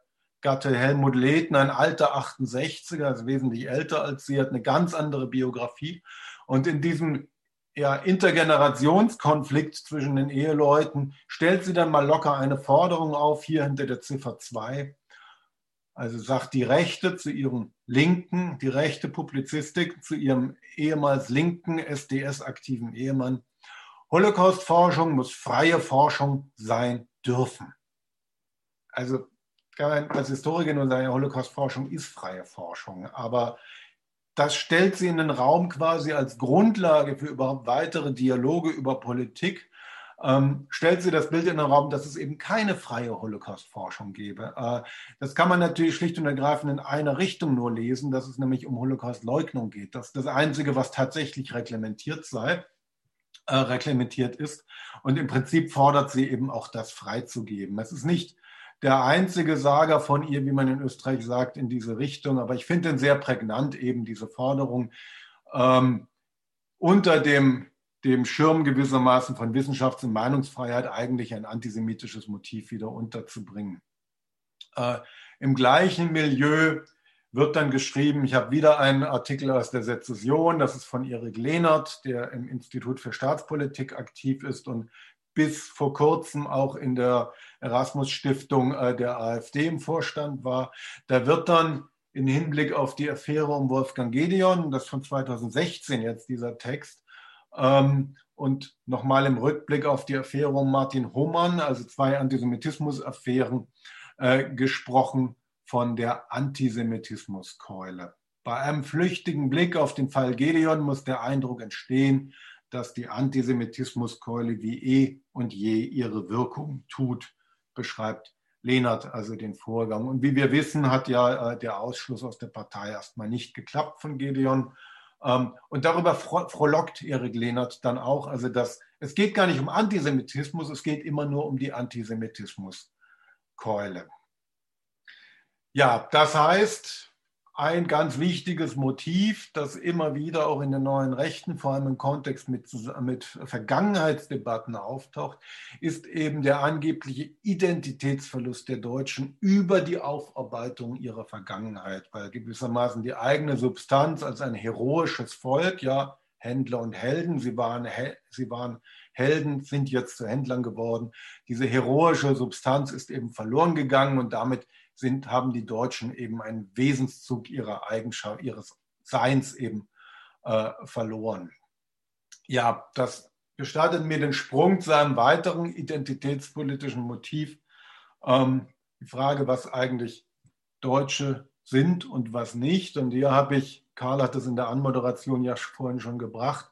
Gatte Helmut Lehten, ein alter 68er, also wesentlich älter als sie, hat eine ganz andere Biografie. Und in diesem ja, Intergenerationskonflikt zwischen den Eheleuten stellt sie dann mal locker eine Forderung auf, hier hinter der Ziffer 2. Also sagt die Rechte zu ihrem linken, die rechte Publizistik zu ihrem ehemals linken SDS-aktiven Ehemann. Holocaust-Forschung muss freie Forschung sein dürfen. Also kann man als Historiker nur sagen, Holocaust-Forschung ist freie Forschung, aber das stellt sie in den Raum quasi als Grundlage für überhaupt weitere Dialoge über Politik. Ähm, stellt sie das Bild in den Raum, dass es eben keine freie Holocaust-Forschung gäbe. Äh, das kann man natürlich schlicht und ergreifend in einer Richtung nur lesen, dass es nämlich um Holocaust-Leugnung geht. Das ist das Einzige, was tatsächlich reglementiert sei, äh, reglementiert ist. Und im Prinzip fordert sie eben auch das freizugeben. Es ist nicht der einzige Sager von ihr, wie man in Österreich sagt, in diese Richtung. Aber ich finde den sehr prägnant, eben diese Forderung, ähm, unter dem, dem Schirm gewissermaßen von Wissenschafts- und Meinungsfreiheit eigentlich ein antisemitisches Motiv wieder unterzubringen. Äh, Im gleichen Milieu wird dann geschrieben, ich habe wieder einen Artikel aus der Sezession, das ist von Erik Lehnert, der im Institut für Staatspolitik aktiv ist und bis vor kurzem auch in der Erasmus-Stiftung äh, der AfD im Vorstand war. Da wird dann im Hinblick auf die Affäre um Wolfgang Gedeon, das von 2016 jetzt dieser Text, ähm, und nochmal im Rückblick auf die Affäre um Martin Hohmann, also zwei Antisemitismus-Affären, äh, gesprochen von der Antisemitismuskeule. Bei einem flüchtigen Blick auf den Fall Gedeon muss der Eindruck entstehen, dass die Antisemitismuskeule wie eh und je ihre Wirkung tut, beschreibt Lehnert also den Vorgang. Und wie wir wissen, hat ja äh, der Ausschluss aus der Partei erstmal nicht geklappt von Gedeon. Ähm, und darüber frohlockt Erik Lehnert dann auch, also dass es geht gar nicht um Antisemitismus, es geht immer nur um die Antisemitismuskeule. Ja, das heißt, ein ganz wichtiges Motiv, das immer wieder auch in den neuen Rechten, vor allem im Kontext mit, mit Vergangenheitsdebatten auftaucht, ist eben der angebliche Identitätsverlust der Deutschen über die Aufarbeitung ihrer Vergangenheit, weil gewissermaßen die eigene Substanz als ein heroisches Volk, ja, Händler und Helden, sie waren, sie waren Helden, sind jetzt zu Händlern geworden. Diese heroische Substanz ist eben verloren gegangen und damit sind, haben die Deutschen eben einen Wesenszug ihrer Eigenschaft, ihres Seins eben äh, verloren. Ja, das gestattet mir den Sprung zu einem weiteren identitätspolitischen Motiv. Ähm, die Frage, was eigentlich Deutsche sind und was nicht. Und hier habe ich, Karl hat es in der Anmoderation ja vorhin schon gebracht,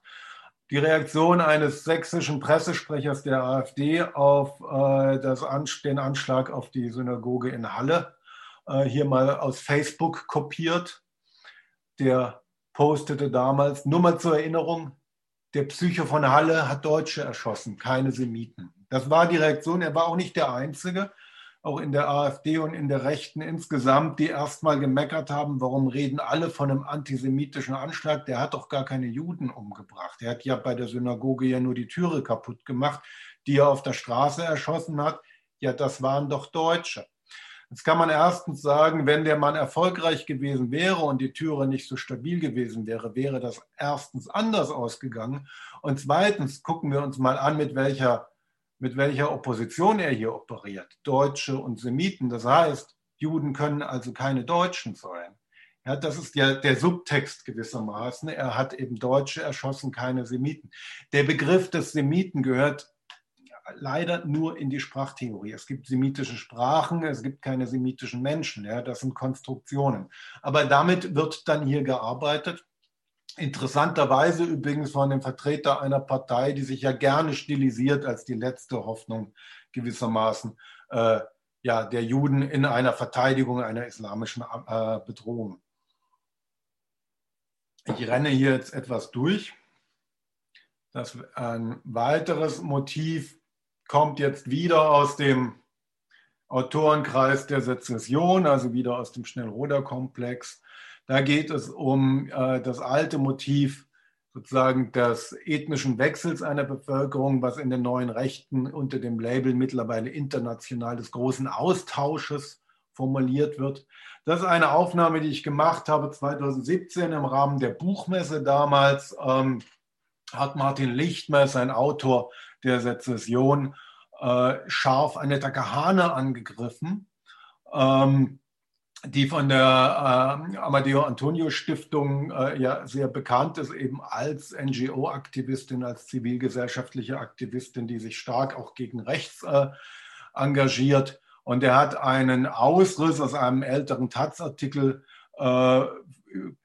die Reaktion eines sächsischen Pressesprechers der AfD auf äh, das, den Anschlag auf die Synagoge in Halle äh, hier mal aus Facebook kopiert. Der postete damals, nur mal zur Erinnerung, der Psycho von Halle hat Deutsche erschossen, keine Semiten. Das war die Reaktion. Er war auch nicht der Einzige, auch in der AfD und in der Rechten insgesamt, die erstmal gemeckert haben, warum reden alle von einem antisemitischen Anschlag? Der hat doch gar keine Juden umgebracht. Er hat ja bei der Synagoge ja nur die Türe kaputt gemacht, die er auf der Straße erschossen hat. Ja, das waren doch Deutsche. Jetzt kann man erstens sagen, wenn der Mann erfolgreich gewesen wäre und die Türe nicht so stabil gewesen wäre, wäre das erstens anders ausgegangen. Und zweitens gucken wir uns mal an, mit welcher, mit welcher Opposition er hier operiert. Deutsche und Semiten. Das heißt, Juden können also keine Deutschen sein. Ja, das ist ja der Subtext gewissermaßen. Er hat eben Deutsche erschossen, keine Semiten. Der Begriff des Semiten gehört leider nur in die Sprachtheorie. Es gibt semitische Sprachen, es gibt keine semitischen Menschen. Ja, das sind Konstruktionen. Aber damit wird dann hier gearbeitet. Interessanterweise übrigens von dem Vertreter einer Partei, die sich ja gerne stilisiert als die letzte Hoffnung gewissermaßen äh, ja, der Juden in einer Verteidigung einer islamischen äh, Bedrohung. Ich renne hier jetzt etwas durch. Das ein weiteres Motiv kommt jetzt wieder aus dem Autorenkreis der Sezession, also wieder aus dem Schnellroder-Komplex. Da geht es um äh, das alte Motiv sozusagen des ethnischen Wechsels einer Bevölkerung, was in den neuen Rechten unter dem Label mittlerweile international des großen Austausches formuliert wird. Das ist eine Aufnahme, die ich gemacht habe 2017 im Rahmen der Buchmesse damals. Ähm, hat Martin Lichtmess, ein Autor der Sezession, äh, scharf Annetta Kahane angegriffen, ähm, die von der äh, Amadeo Antonio Stiftung äh, ja sehr bekannt ist, eben als NGO-Aktivistin, als zivilgesellschaftliche Aktivistin, die sich stark auch gegen rechts äh, engagiert. Und er hat einen Ausriss aus einem älteren Taz-Artikel äh,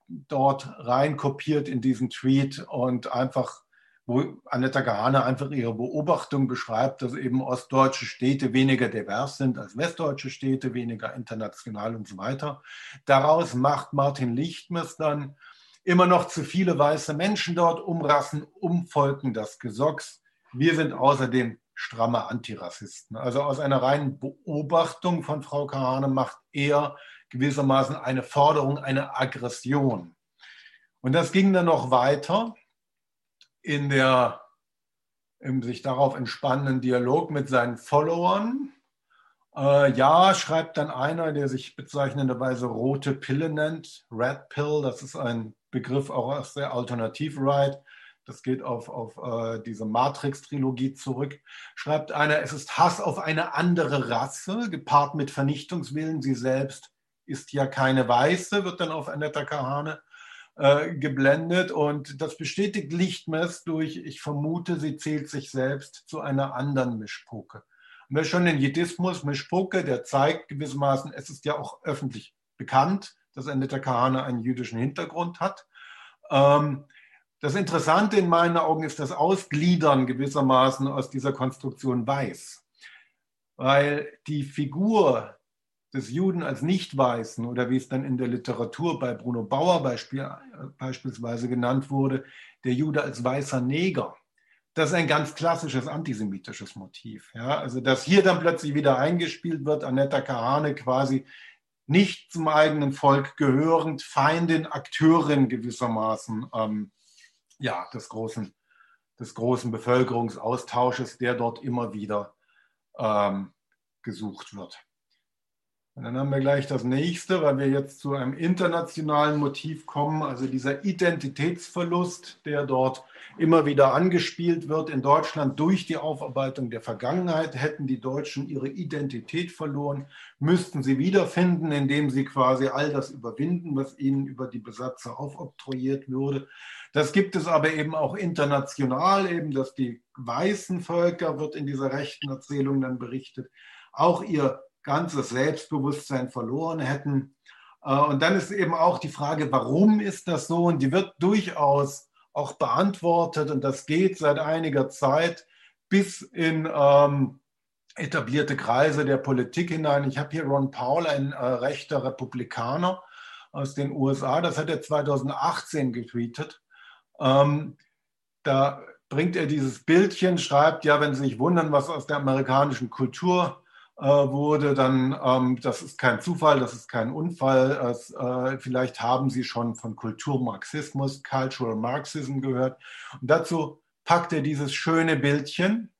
dort reinkopiert in diesen Tweet und einfach wo Annetta Gahane einfach ihre Beobachtung beschreibt, dass eben ostdeutsche Städte weniger divers sind als westdeutsche Städte, weniger international und so weiter. Daraus macht Martin Lichtmes dann immer noch zu viele weiße Menschen dort, umrassen, umvolken das Gesocks. Wir sind außerdem stramme Antirassisten. Also aus einer reinen Beobachtung von Frau Kahane macht er gewissermaßen eine Forderung, eine Aggression. Und das ging dann noch weiter in der im sich darauf entspannenden Dialog mit seinen Followern. Äh, ja, schreibt dann einer, der sich bezeichnenderweise rote Pille nennt, Red Pill, das ist ein Begriff auch aus der Alternativ-Right, das geht auf, auf äh, diese Matrix-Trilogie zurück, schreibt einer, es ist Hass auf eine andere Rasse, gepaart mit Vernichtungswillen. Sie selbst ist ja keine Weiße, wird dann auf Annetta Kahane äh, geblendet und das bestätigt Lichtmess durch, ich vermute, sie zählt sich selbst zu einer anderen Mischpoke. wir schon den Jiddismus Spucke, der zeigt gewissermaßen, es ist ja auch öffentlich bekannt, dass Annette Kahane einen jüdischen Hintergrund hat. Ähm, das Interessante in meinen Augen ist das Ausgliedern gewissermaßen aus dieser Konstruktion Weiß. Weil die Figur des Juden als Nicht-Weißen oder wie es dann in der Literatur bei Bruno Bauer Beispiel, beispielsweise genannt wurde, der Jude als weißer Neger, das ist ein ganz klassisches antisemitisches Motiv. Ja? Also, dass hier dann plötzlich wieder eingespielt wird, Annetta Kahane quasi nicht zum eigenen Volk gehörend, Feindin, Akteurin gewissermaßen ähm, ja, des, großen, des großen Bevölkerungsaustausches, der dort immer wieder ähm, gesucht wird. Und dann haben wir gleich das nächste, weil wir jetzt zu einem internationalen Motiv kommen, also dieser Identitätsverlust, der dort immer wieder angespielt wird. In Deutschland durch die Aufarbeitung der Vergangenheit hätten die Deutschen ihre Identität verloren, müssten sie wiederfinden, indem sie quasi all das überwinden, was ihnen über die Besatzer aufoktroyiert würde. Das gibt es aber eben auch international, eben, dass die weißen Völker, wird in dieser rechten Erzählung dann berichtet, auch ihr ganzes Selbstbewusstsein verloren hätten. Äh, und dann ist eben auch die Frage, warum ist das so? Und die wird durchaus auch beantwortet. Und das geht seit einiger Zeit bis in ähm, etablierte Kreise der Politik hinein. Ich habe hier Ron Paul, ein äh, rechter Republikaner aus den USA. Das hat er 2018 getweetet. Ähm, da bringt er dieses Bildchen, schreibt, ja, wenn Sie sich wundern, was aus der amerikanischen Kultur wurde, dann, ähm, das ist kein Zufall, das ist kein Unfall. Es, äh, vielleicht haben Sie schon von Kulturmarxismus, Cultural Marxism gehört. Und dazu packt er dieses schöne Bildchen.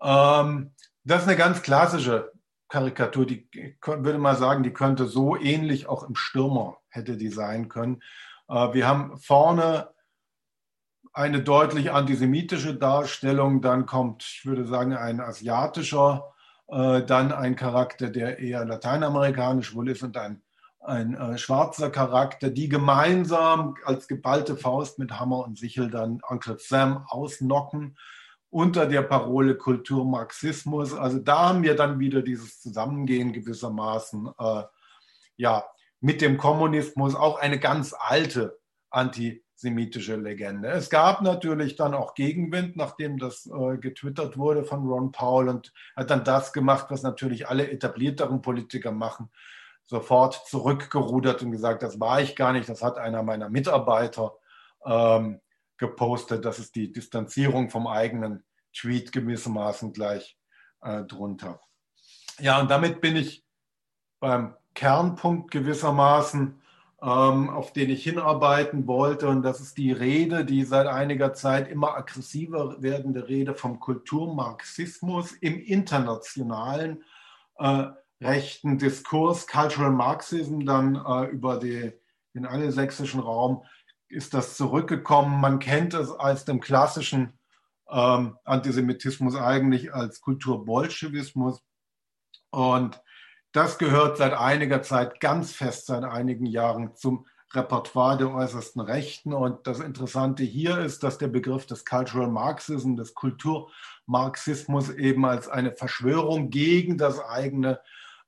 Ähm, das ist eine ganz klassische Karikatur, die würde mal sagen, die könnte so ähnlich auch im Stürmer hätte die sein können. Äh, wir haben vorne eine deutlich antisemitische Darstellung, dann kommt, ich würde sagen, ein asiatischer äh, dann ein Charakter, der eher lateinamerikanisch wohl ist und ein, ein äh, schwarzer Charakter, die gemeinsam als geballte Faust mit Hammer und Sichel dann Uncle Sam ausnocken unter der Parole Kulturmarxismus. Also da haben wir dann wieder dieses Zusammengehen gewissermaßen äh, ja, mit dem Kommunismus, auch eine ganz alte Anti- semitische Legende. Es gab natürlich dann auch Gegenwind, nachdem das äh, getwittert wurde von Ron Paul und hat dann das gemacht, was natürlich alle etablierteren Politiker machen, sofort zurückgerudert und gesagt, das war ich gar nicht, das hat einer meiner Mitarbeiter ähm, gepostet, das ist die Distanzierung vom eigenen Tweet gewissermaßen gleich äh, drunter. Ja, und damit bin ich beim Kernpunkt gewissermaßen auf den ich hinarbeiten wollte. Und das ist die Rede, die seit einiger Zeit immer aggressiver werdende Rede vom Kulturmarxismus im internationalen äh, rechten Diskurs, Cultural Marxism, dann äh, über die, den angelsächsischen Raum ist das zurückgekommen. Man kennt es als dem klassischen ähm, Antisemitismus eigentlich als Kulturbolschewismus. Und das gehört seit einiger Zeit ganz fest, seit einigen Jahren zum Repertoire der äußersten Rechten. Und das Interessante hier ist, dass der Begriff des Cultural Marxism, des Kulturmarxismus eben als eine Verschwörung gegen das eigene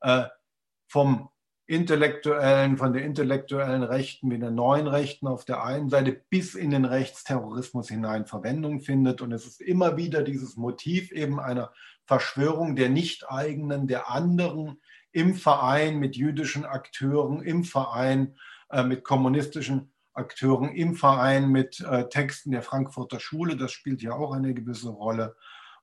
äh, vom intellektuellen, von der intellektuellen Rechten wie der neuen Rechten auf der einen Seite bis in den Rechtsterrorismus hinein Verwendung findet. Und es ist immer wieder dieses Motiv eben einer Verschwörung der nicht eigenen, der anderen im Verein mit jüdischen Akteuren, im Verein äh, mit kommunistischen Akteuren, im Verein mit äh, Texten der Frankfurter Schule, das spielt ja auch eine gewisse Rolle,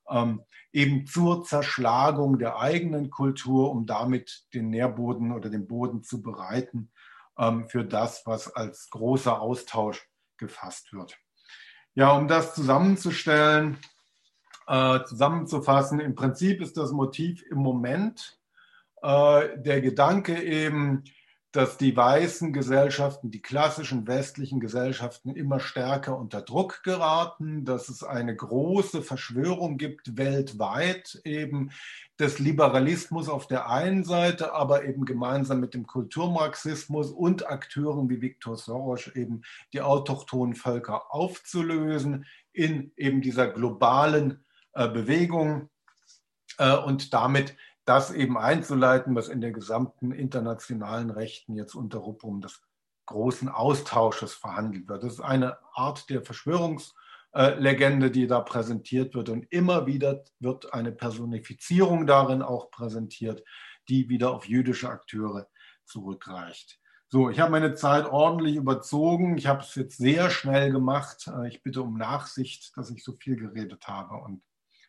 ähm, eben zur Zerschlagung der eigenen Kultur, um damit den Nährboden oder den Boden zu bereiten ähm, für das, was als großer Austausch gefasst wird. Ja, um das zusammenzustellen, äh, zusammenzufassen, im Prinzip ist das Motiv im Moment äh, der Gedanke eben, dass die weißen Gesellschaften, die klassischen westlichen Gesellschaften immer stärker unter Druck geraten, dass es eine große Verschwörung gibt weltweit eben des Liberalismus auf der einen Seite, aber eben gemeinsam mit dem Kulturmarxismus und Akteuren wie Viktor Soros eben die autochthonen Völker aufzulösen in eben dieser globalen äh, Bewegung. Äh, und damit das eben einzuleiten, was in der gesamten internationalen Rechten jetzt unter Rubrum des großen Austausches verhandelt wird. Das ist eine Art der Verschwörungslegende, die da präsentiert wird. Und immer wieder wird eine Personifizierung darin auch präsentiert, die wieder auf jüdische Akteure zurückreicht. So, ich habe meine Zeit ordentlich überzogen. Ich habe es jetzt sehr schnell gemacht. Ich bitte um Nachsicht, dass ich so viel geredet habe und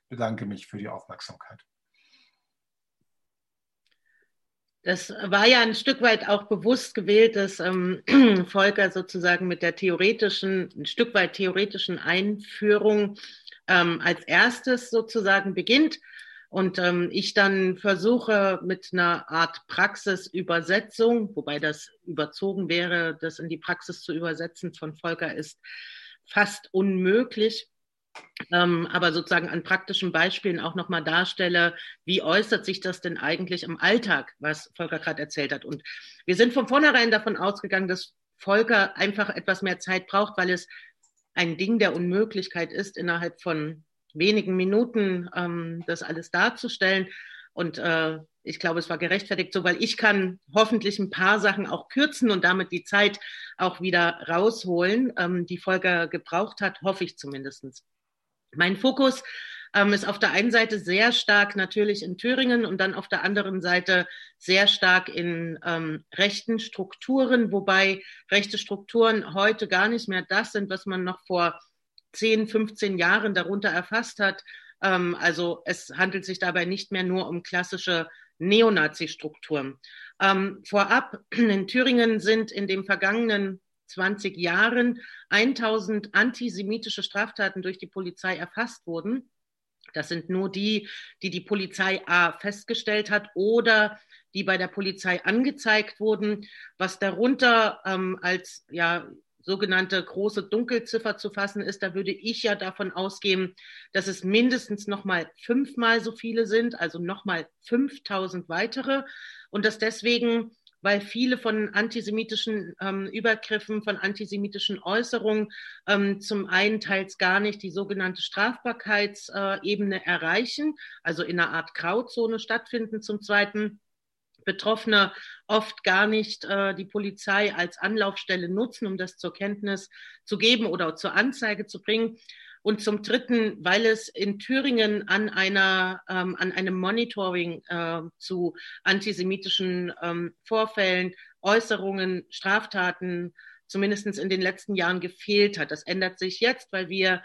bedanke mich für die Aufmerksamkeit. Das war ja ein Stück weit auch bewusst gewählt, dass ähm, Volker sozusagen mit der theoretischen, ein Stück weit theoretischen Einführung ähm, als erstes sozusagen beginnt. Und ähm, ich dann versuche mit einer Art Praxisübersetzung, wobei das überzogen wäre, das in die Praxis zu übersetzen von Volker ist fast unmöglich ähm, aber sozusagen an praktischen Beispielen auch nochmal darstelle, wie äußert sich das denn eigentlich im Alltag, was Volker gerade erzählt hat. Und wir sind von vornherein davon ausgegangen, dass Volker einfach etwas mehr Zeit braucht, weil es ein Ding der Unmöglichkeit ist, innerhalb von wenigen Minuten ähm, das alles darzustellen. Und äh, ich glaube, es war gerechtfertigt so, weil ich kann hoffentlich ein paar Sachen auch kürzen und damit die Zeit auch wieder rausholen, ähm, die Volker gebraucht hat, hoffe ich zumindestens. Mein Fokus ähm, ist auf der einen Seite sehr stark natürlich in Thüringen und dann auf der anderen Seite sehr stark in ähm, rechten Strukturen, wobei rechte Strukturen heute gar nicht mehr das sind, was man noch vor 10, 15 Jahren darunter erfasst hat. Ähm, also es handelt sich dabei nicht mehr nur um klassische Neonazi-Strukturen. Ähm, vorab, in Thüringen sind in dem vergangenen 20 Jahren 1000 antisemitische Straftaten durch die Polizei erfasst wurden. Das sind nur die, die die Polizei A festgestellt hat oder die bei der Polizei angezeigt wurden. Was darunter ähm, als ja, sogenannte große Dunkelziffer zu fassen ist, da würde ich ja davon ausgehen, dass es mindestens nochmal fünfmal so viele sind, also nochmal 5000 weitere und dass deswegen weil viele von antisemitischen ähm, Übergriffen, von antisemitischen Äußerungen ähm, zum einen teils gar nicht die sogenannte Strafbarkeitsebene äh, erreichen, also in einer Art Grauzone stattfinden, zum zweiten Betroffene oft gar nicht äh, die Polizei als Anlaufstelle nutzen, um das zur Kenntnis zu geben oder zur Anzeige zu bringen. Und zum Dritten, weil es in Thüringen an einer, ähm, an einem Monitoring äh, zu antisemitischen ähm, Vorfällen, Äußerungen, Straftaten zumindest in den letzten Jahren gefehlt hat. Das ändert sich jetzt, weil wir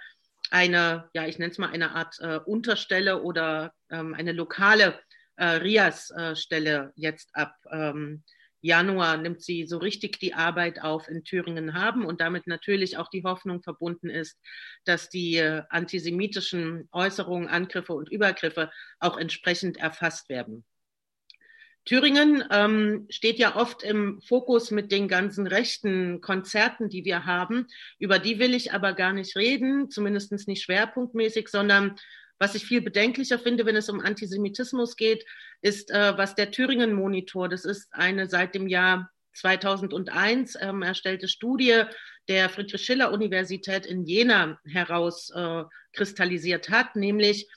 eine, ja, ich nenne es mal eine Art äh, Unterstelle oder ähm, eine lokale äh, RIAS-Stelle jetzt ab ähm, Januar nimmt sie so richtig die Arbeit auf in Thüringen haben und damit natürlich auch die Hoffnung verbunden ist, dass die äh, antisemitischen Äußerungen, Angriffe und Übergriffe auch entsprechend erfasst werden. Thüringen ähm, steht ja oft im Fokus mit den ganzen rechten Konzerten, die wir haben. Über die will ich aber gar nicht reden, zumindest nicht schwerpunktmäßig, sondern was ich viel bedenklicher finde, wenn es um Antisemitismus geht, ist, äh, was der Thüringen Monitor, das ist eine seit dem Jahr 2001 ähm, erstellte Studie der Friedrich Schiller Universität in Jena herauskristallisiert äh, hat, nämlich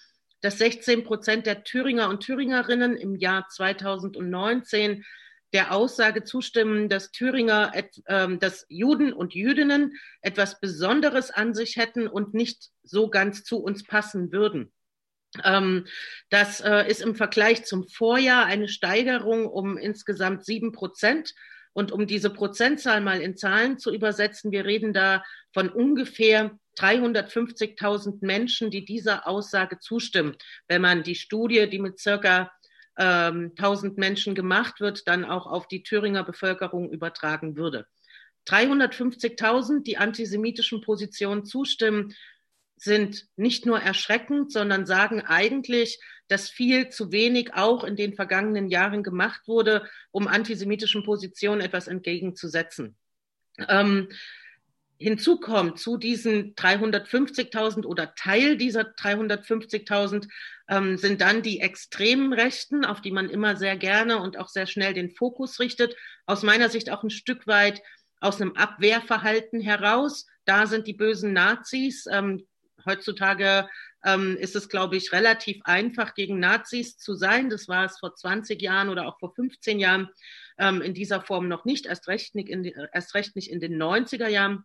dass 16 Prozent der Thüringer und Thüringerinnen im Jahr 2019 der Aussage zustimmen, dass Thüringer, äh, dass Juden und Jüdinnen etwas Besonderes an sich hätten und nicht so ganz zu uns passen würden. Ähm, das äh, ist im Vergleich zum Vorjahr eine Steigerung um insgesamt sieben Prozent. Und um diese Prozentzahl mal in Zahlen zu übersetzen, wir reden da von ungefähr 350.000 Menschen, die dieser Aussage zustimmen. Wenn man die Studie, die mit circa ähm, 1000 Menschen gemacht wird, dann auch auf die Thüringer Bevölkerung übertragen würde. 350.000, die antisemitischen Positionen zustimmen, sind nicht nur erschreckend, sondern sagen eigentlich, dass viel zu wenig auch in den vergangenen Jahren gemacht wurde, um antisemitischen Positionen etwas entgegenzusetzen. Ähm, hinzu kommt zu diesen 350.000 oder Teil dieser 350.000 ähm, sind dann die extremen Rechten, auf die man immer sehr gerne und auch sehr schnell den Fokus richtet. Aus meiner Sicht auch ein Stück weit aus einem Abwehrverhalten heraus. Da sind die bösen Nazis. Ähm, heutzutage ähm, ist es, glaube ich, relativ einfach, gegen Nazis zu sein. Das war es vor 20 Jahren oder auch vor 15 Jahren ähm, in dieser Form noch nicht, erst recht nicht, in, erst recht nicht in den 90er Jahren.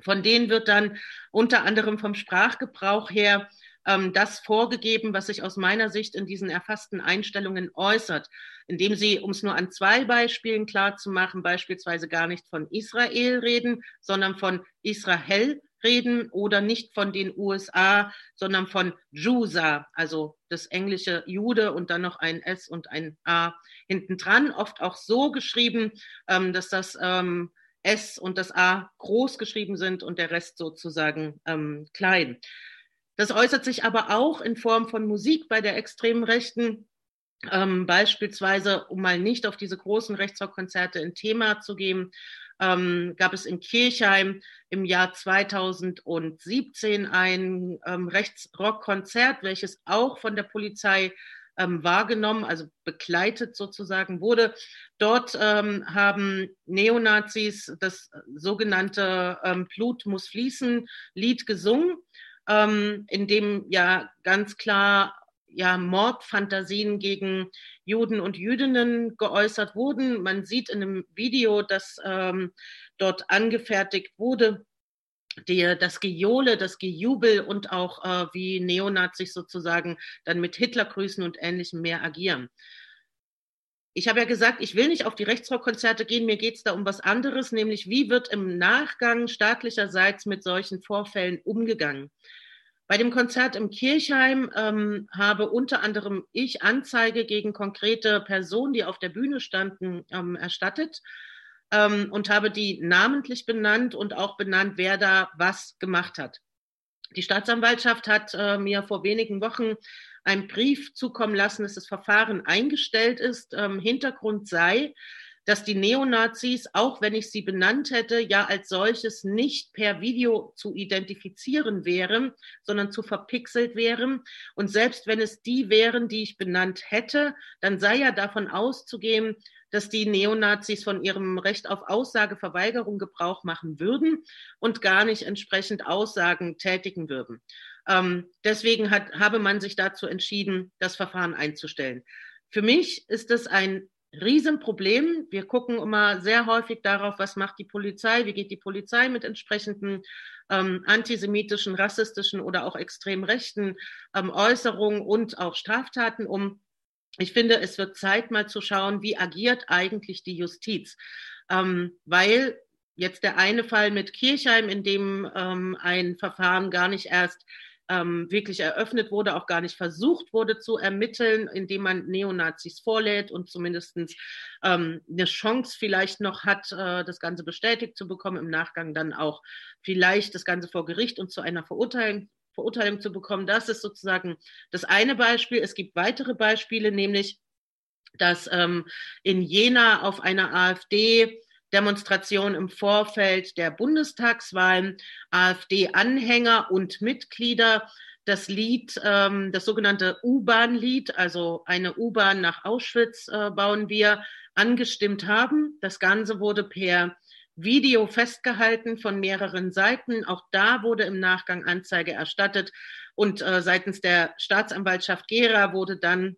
Von denen wird dann unter anderem vom Sprachgebrauch her ähm, das vorgegeben, was sich aus meiner Sicht in diesen erfassten Einstellungen äußert, indem sie, um es nur an zwei Beispielen klar zu machen, beispielsweise gar nicht von Israel reden, sondern von Israel reden oder nicht von den USA, sondern von Jusa, also das englische Jude und dann noch ein S und ein A hinten dran, oft auch so geschrieben, ähm, dass das ähm, S und das A groß geschrieben sind und der Rest sozusagen ähm, klein. Das äußert sich aber auch in Form von Musik bei der extremen Rechten. Ähm, beispielsweise, um mal nicht auf diese großen Rechtsrockkonzerte in Thema zu gehen, ähm, gab es in Kirchheim im Jahr 2017 ein ähm, Rechtsrockkonzert, welches auch von der Polizei ähm, wahrgenommen, also begleitet sozusagen wurde. Dort ähm, haben Neonazis das sogenannte ähm, Blut muss fließen Lied gesungen, ähm, in dem ja ganz klar ja, Mordfantasien gegen Juden und Jüdinnen geäußert wurden. Man sieht in einem Video, das ähm, dort angefertigt wurde, die, das Gejohle, das Gejubel und auch äh, wie Neonazis sozusagen dann mit Hitlergrüßen und ähnlichem mehr agieren. Ich habe ja gesagt, ich will nicht auf die Rechtsrockkonzerte gehen, mir geht es da um was anderes, nämlich wie wird im Nachgang staatlicherseits mit solchen Vorfällen umgegangen. Bei dem Konzert im Kirchheim ähm, habe unter anderem ich Anzeige gegen konkrete Personen, die auf der Bühne standen, ähm, erstattet ähm, und habe die namentlich benannt und auch benannt, wer da was gemacht hat. Die Staatsanwaltschaft hat äh, mir vor wenigen Wochen einen Brief zukommen lassen, dass das Verfahren eingestellt ist. Ähm, Hintergrund sei, dass die Neonazis, auch wenn ich sie benannt hätte, ja als solches nicht per Video zu identifizieren wären, sondern zu verpixelt wären. Und selbst wenn es die wären, die ich benannt hätte, dann sei ja davon auszugehen, dass die Neonazis von ihrem Recht auf Aussageverweigerung Gebrauch machen würden und gar nicht entsprechend Aussagen tätigen würden. Ähm, deswegen hat, habe man sich dazu entschieden, das Verfahren einzustellen. Für mich ist es ein Riesenproblem. Wir gucken immer sehr häufig darauf, was macht die Polizei, wie geht die Polizei mit entsprechenden ähm, antisemitischen, rassistischen oder auch extrem rechten ähm, Äußerungen und auch Straftaten um. Ich finde, es wird Zeit, mal zu schauen, wie agiert eigentlich die Justiz. Ähm, weil jetzt der eine Fall mit Kirchheim, in dem ähm, ein Verfahren gar nicht erst ähm, wirklich eröffnet wurde, auch gar nicht versucht wurde zu ermitteln, indem man Neonazis vorlädt und zumindest ähm, eine Chance vielleicht noch hat, äh, das Ganze bestätigt zu bekommen, im Nachgang dann auch vielleicht das Ganze vor Gericht und zu einer Verurteilung, Verurteilung zu bekommen. Das ist sozusagen das eine Beispiel. Es gibt weitere Beispiele, nämlich dass ähm, in Jena auf einer AfD Demonstration im Vorfeld der Bundestagswahlen AfD-Anhänger und Mitglieder das Lied, ähm, das sogenannte U-Bahn-Lied, also eine U-Bahn nach Auschwitz äh, bauen wir, angestimmt haben. Das Ganze wurde per Video festgehalten von mehreren Seiten. Auch da wurde im Nachgang Anzeige erstattet und äh, seitens der Staatsanwaltschaft Gera wurde dann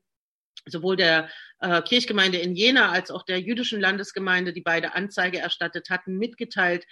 sowohl der äh, Kirchgemeinde in Jena als auch der jüdischen Landesgemeinde, die beide Anzeige erstattet hatten, mitgeteilt,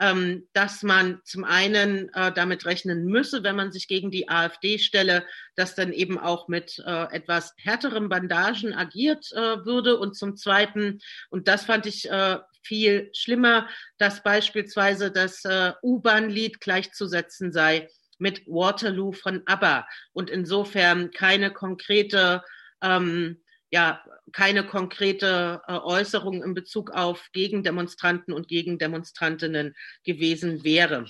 ähm, dass man zum einen äh, damit rechnen müsse, wenn man sich gegen die AfD stelle, dass dann eben auch mit äh, etwas härteren Bandagen agiert äh, würde. Und zum Zweiten, und das fand ich äh, viel schlimmer, dass beispielsweise das äh, U-Bahn-Lied gleichzusetzen sei mit Waterloo von ABBA und insofern keine konkrete ähm, ja keine konkrete äh, Äußerung in Bezug auf Gegendemonstranten und Gegendemonstrantinnen gewesen wäre.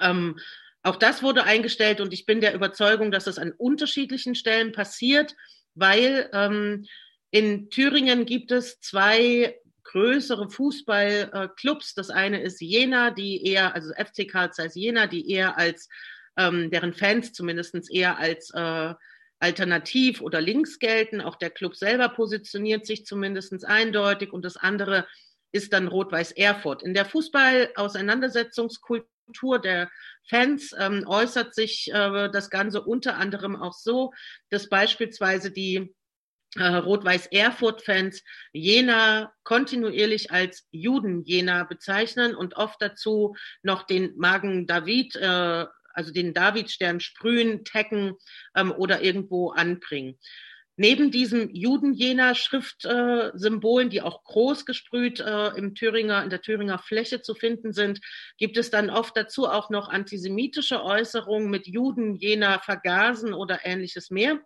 Ähm, auch das wurde eingestellt und ich bin der Überzeugung, dass es an unterschiedlichen Stellen passiert, weil ähm, in Thüringen gibt es zwei größere Fußballclubs. Das eine ist Jena, die eher, also FC Karl Zeiss Jena, die eher als, ähm, deren Fans zumindest eher als äh, alternativ oder links gelten. Auch der Club selber positioniert sich zumindest eindeutig und das andere ist dann Rot-Weiß Erfurt. In der Fußball-Auseinandersetzungskultur Kultur der Fans ähm, äußert sich äh, das Ganze unter anderem auch so, dass beispielsweise die äh, Rot-Weiß-Erfurt-Fans Jena kontinuierlich als Juden-Jena bezeichnen und oft dazu noch den Magen David, äh, also den Davidstern sprühen, taggen ähm, oder irgendwo anbringen. Neben diesem Juden-Jena Schriftsymbolen, die auch groß gesprüht äh, im Thüringer, in der Thüringer Fläche zu finden sind, gibt es dann oft dazu auch noch antisemitische Äußerungen mit Juden Jena vergasen oder ähnliches mehr.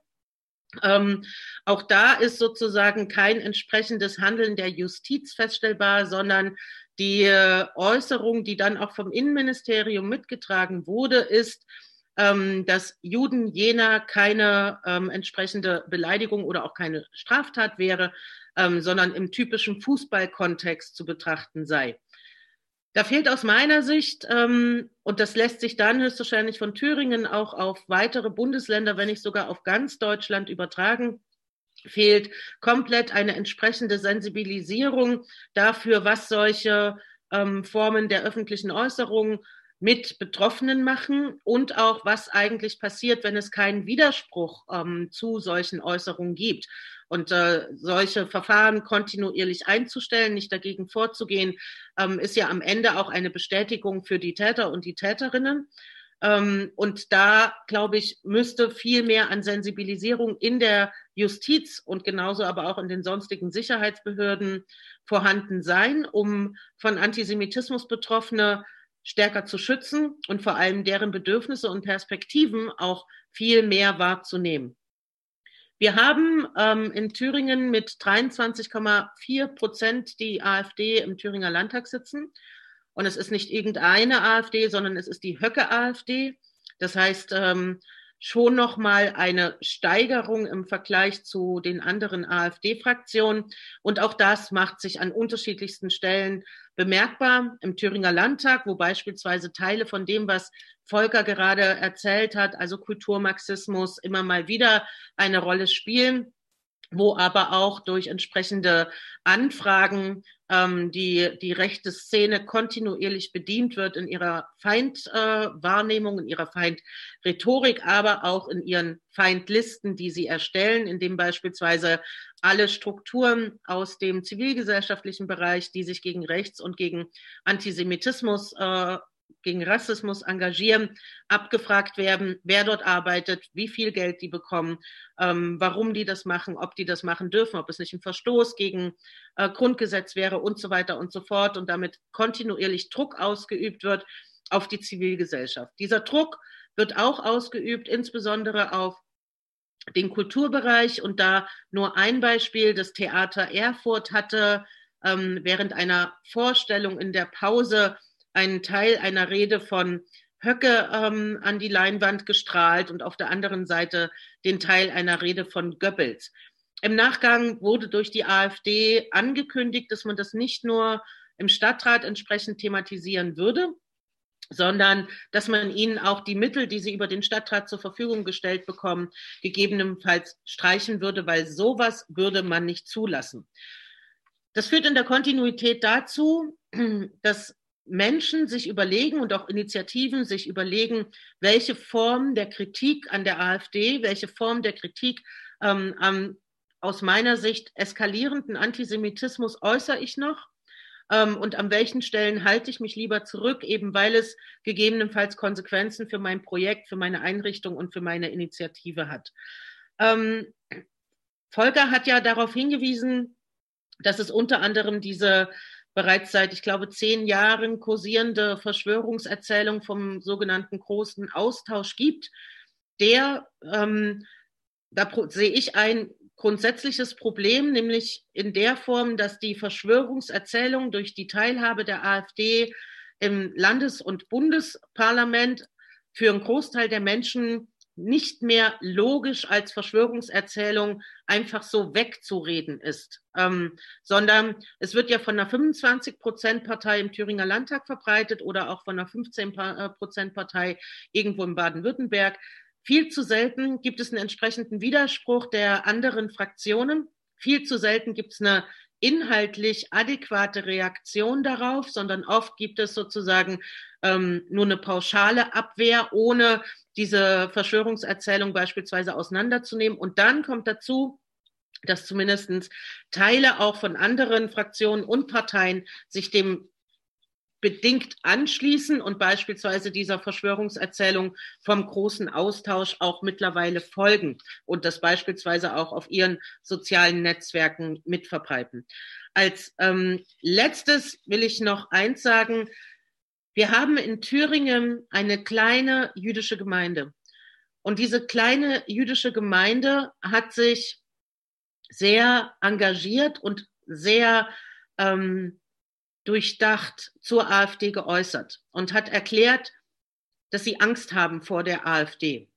Ähm, auch da ist sozusagen kein entsprechendes Handeln der Justiz feststellbar, sondern die äh, Äußerung, die dann auch vom Innenministerium mitgetragen wurde, ist, ähm, dass Juden Jena keine ähm, entsprechende Beleidigung oder auch keine Straftat wäre, ähm, sondern im typischen Fußballkontext zu betrachten sei. Da fehlt aus meiner Sicht, ähm, und das lässt sich dann höchstwahrscheinlich von Thüringen auch auf weitere Bundesländer, wenn nicht sogar auf ganz Deutschland übertragen, fehlt komplett eine entsprechende Sensibilisierung dafür, was solche ähm, Formen der öffentlichen Äußerung mit Betroffenen machen und auch, was eigentlich passiert, wenn es keinen Widerspruch ähm, zu solchen Äußerungen gibt. Und äh, solche Verfahren kontinuierlich einzustellen, nicht dagegen vorzugehen, ähm, ist ja am Ende auch eine Bestätigung für die Täter und die Täterinnen. Ähm, und da, glaube ich, müsste viel mehr an Sensibilisierung in der Justiz und genauso aber auch in den sonstigen Sicherheitsbehörden vorhanden sein, um von Antisemitismus Betroffene stärker zu schützen und vor allem deren Bedürfnisse und Perspektiven auch viel mehr wahrzunehmen. Wir haben ähm, in Thüringen mit 23,4 Prozent die AfD im Thüringer Landtag sitzen. Und es ist nicht irgendeine AfD, sondern es ist die Höcke-AfD. Das heißt, ähm, schon noch mal eine Steigerung im Vergleich zu den anderen AfD-Fraktionen. Und auch das macht sich an unterschiedlichsten Stellen bemerkbar im Thüringer Landtag, wo beispielsweise Teile von dem, was Volker gerade erzählt hat, also Kulturmarxismus, immer mal wieder eine Rolle spielen wo aber auch durch entsprechende Anfragen ähm, die, die rechte Szene kontinuierlich bedient wird in ihrer Feindwahrnehmung, äh, in ihrer Feindrhetorik, aber auch in ihren Feindlisten, die sie erstellen, indem beispielsweise alle Strukturen aus dem zivilgesellschaftlichen Bereich, die sich gegen Rechts und gegen Antisemitismus äh, gegen Rassismus engagieren, abgefragt werden, wer dort arbeitet, wie viel Geld die bekommen, ähm, warum die das machen, ob die das machen dürfen, ob es nicht ein Verstoß gegen äh, Grundgesetz wäre und so weiter und so fort und damit kontinuierlich Druck ausgeübt wird auf die Zivilgesellschaft. Dieser Druck wird auch ausgeübt, insbesondere auf den Kulturbereich und da nur ein Beispiel, das Theater Erfurt hatte ähm, während einer Vorstellung in der Pause einen Teil einer Rede von Höcke ähm, an die Leinwand gestrahlt und auf der anderen Seite den Teil einer Rede von Goebbels. Im Nachgang wurde durch die AfD angekündigt, dass man das nicht nur im Stadtrat entsprechend thematisieren würde, sondern dass man ihnen auch die Mittel, die sie über den Stadtrat zur Verfügung gestellt bekommen, gegebenenfalls streichen würde, weil sowas würde man nicht zulassen. Das führt in der Kontinuität dazu, dass Menschen sich überlegen und auch Initiativen sich überlegen, welche Form der Kritik an der AfD, welche Form der Kritik ähm, am aus meiner Sicht eskalierenden Antisemitismus äußere ich noch ähm, und an welchen Stellen halte ich mich lieber zurück, eben weil es gegebenenfalls Konsequenzen für mein Projekt, für meine Einrichtung und für meine Initiative hat. Ähm, Volker hat ja darauf hingewiesen, dass es unter anderem diese bereits seit, ich glaube, zehn Jahren kursierende Verschwörungserzählung vom sogenannten großen Austausch gibt, der, ähm, da sehe ich ein grundsätzliches Problem, nämlich in der Form, dass die Verschwörungserzählung durch die Teilhabe der AfD im Landes- und Bundesparlament für einen Großteil der Menschen nicht mehr logisch als Verschwörungserzählung einfach so wegzureden ist, ähm, sondern es wird ja von einer 25-Prozent-Partei im Thüringer Landtag verbreitet oder auch von einer 15-Prozent-Partei irgendwo in Baden-Württemberg. Viel zu selten gibt es einen entsprechenden Widerspruch der anderen Fraktionen. Viel zu selten gibt es eine inhaltlich adäquate Reaktion darauf, sondern oft gibt es sozusagen ähm, nur eine pauschale Abwehr, ohne diese Verschwörungserzählung beispielsweise auseinanderzunehmen. Und dann kommt dazu, dass zumindest Teile auch von anderen Fraktionen und Parteien sich dem bedingt anschließen und beispielsweise dieser Verschwörungserzählung vom großen Austausch auch mittlerweile folgen und das beispielsweise auch auf ihren sozialen Netzwerken mitverbreiten. Als ähm, letztes will ich noch eins sagen. Wir haben in Thüringen eine kleine jüdische Gemeinde. Und diese kleine jüdische Gemeinde hat sich sehr engagiert und sehr ähm, durchdacht zur AfD geäußert und hat erklärt, dass sie Angst haben vor der AfD.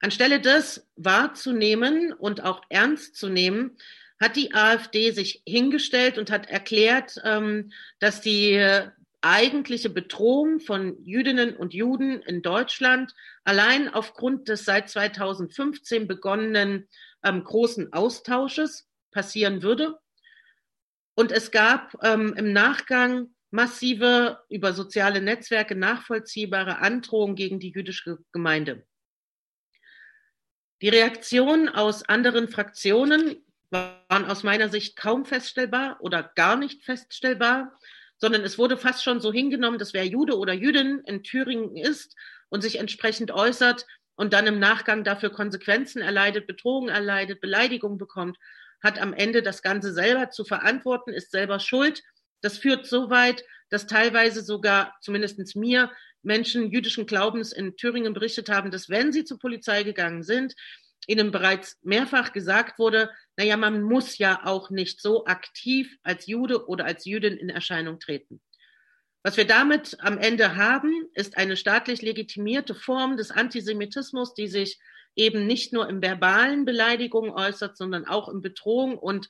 Anstelle das wahrzunehmen und auch ernst zu nehmen, hat die AfD sich hingestellt und hat erklärt, ähm, dass die eigentliche Bedrohung von Jüdinnen und Juden in Deutschland allein aufgrund des seit 2015 begonnenen ähm, großen Austausches passieren würde und es gab ähm, im Nachgang massive über soziale Netzwerke nachvollziehbare Androhungen gegen die jüdische Gemeinde. Die Reaktionen aus anderen Fraktionen waren aus meiner Sicht kaum feststellbar oder gar nicht feststellbar, sondern es wurde fast schon so hingenommen, dass wer Jude oder Jüdin in Thüringen ist und sich entsprechend äußert und dann im Nachgang dafür Konsequenzen erleidet, Bedrohungen erleidet, Beleidigungen bekommt, hat am Ende das Ganze selber zu verantworten, ist selber schuld. Das führt so weit, dass teilweise sogar, zumindest mir, Menschen jüdischen Glaubens in Thüringen berichtet haben, dass wenn sie zur Polizei gegangen sind, ihnen bereits mehrfach gesagt wurde, naja, man muss ja auch nicht so aktiv als Jude oder als Jüdin in Erscheinung treten. Was wir damit am Ende haben, ist eine staatlich legitimierte Form des Antisemitismus, die sich eben nicht nur im verbalen Beleidigungen äußert, sondern auch in Bedrohung und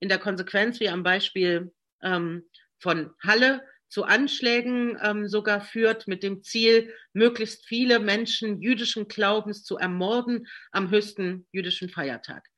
in der Konsequenz, wie am Beispiel ähm, von Halle, zu Anschlägen ähm, sogar führt, mit dem Ziel, möglichst viele Menschen jüdischen Glaubens zu ermorden am höchsten jüdischen Feiertag.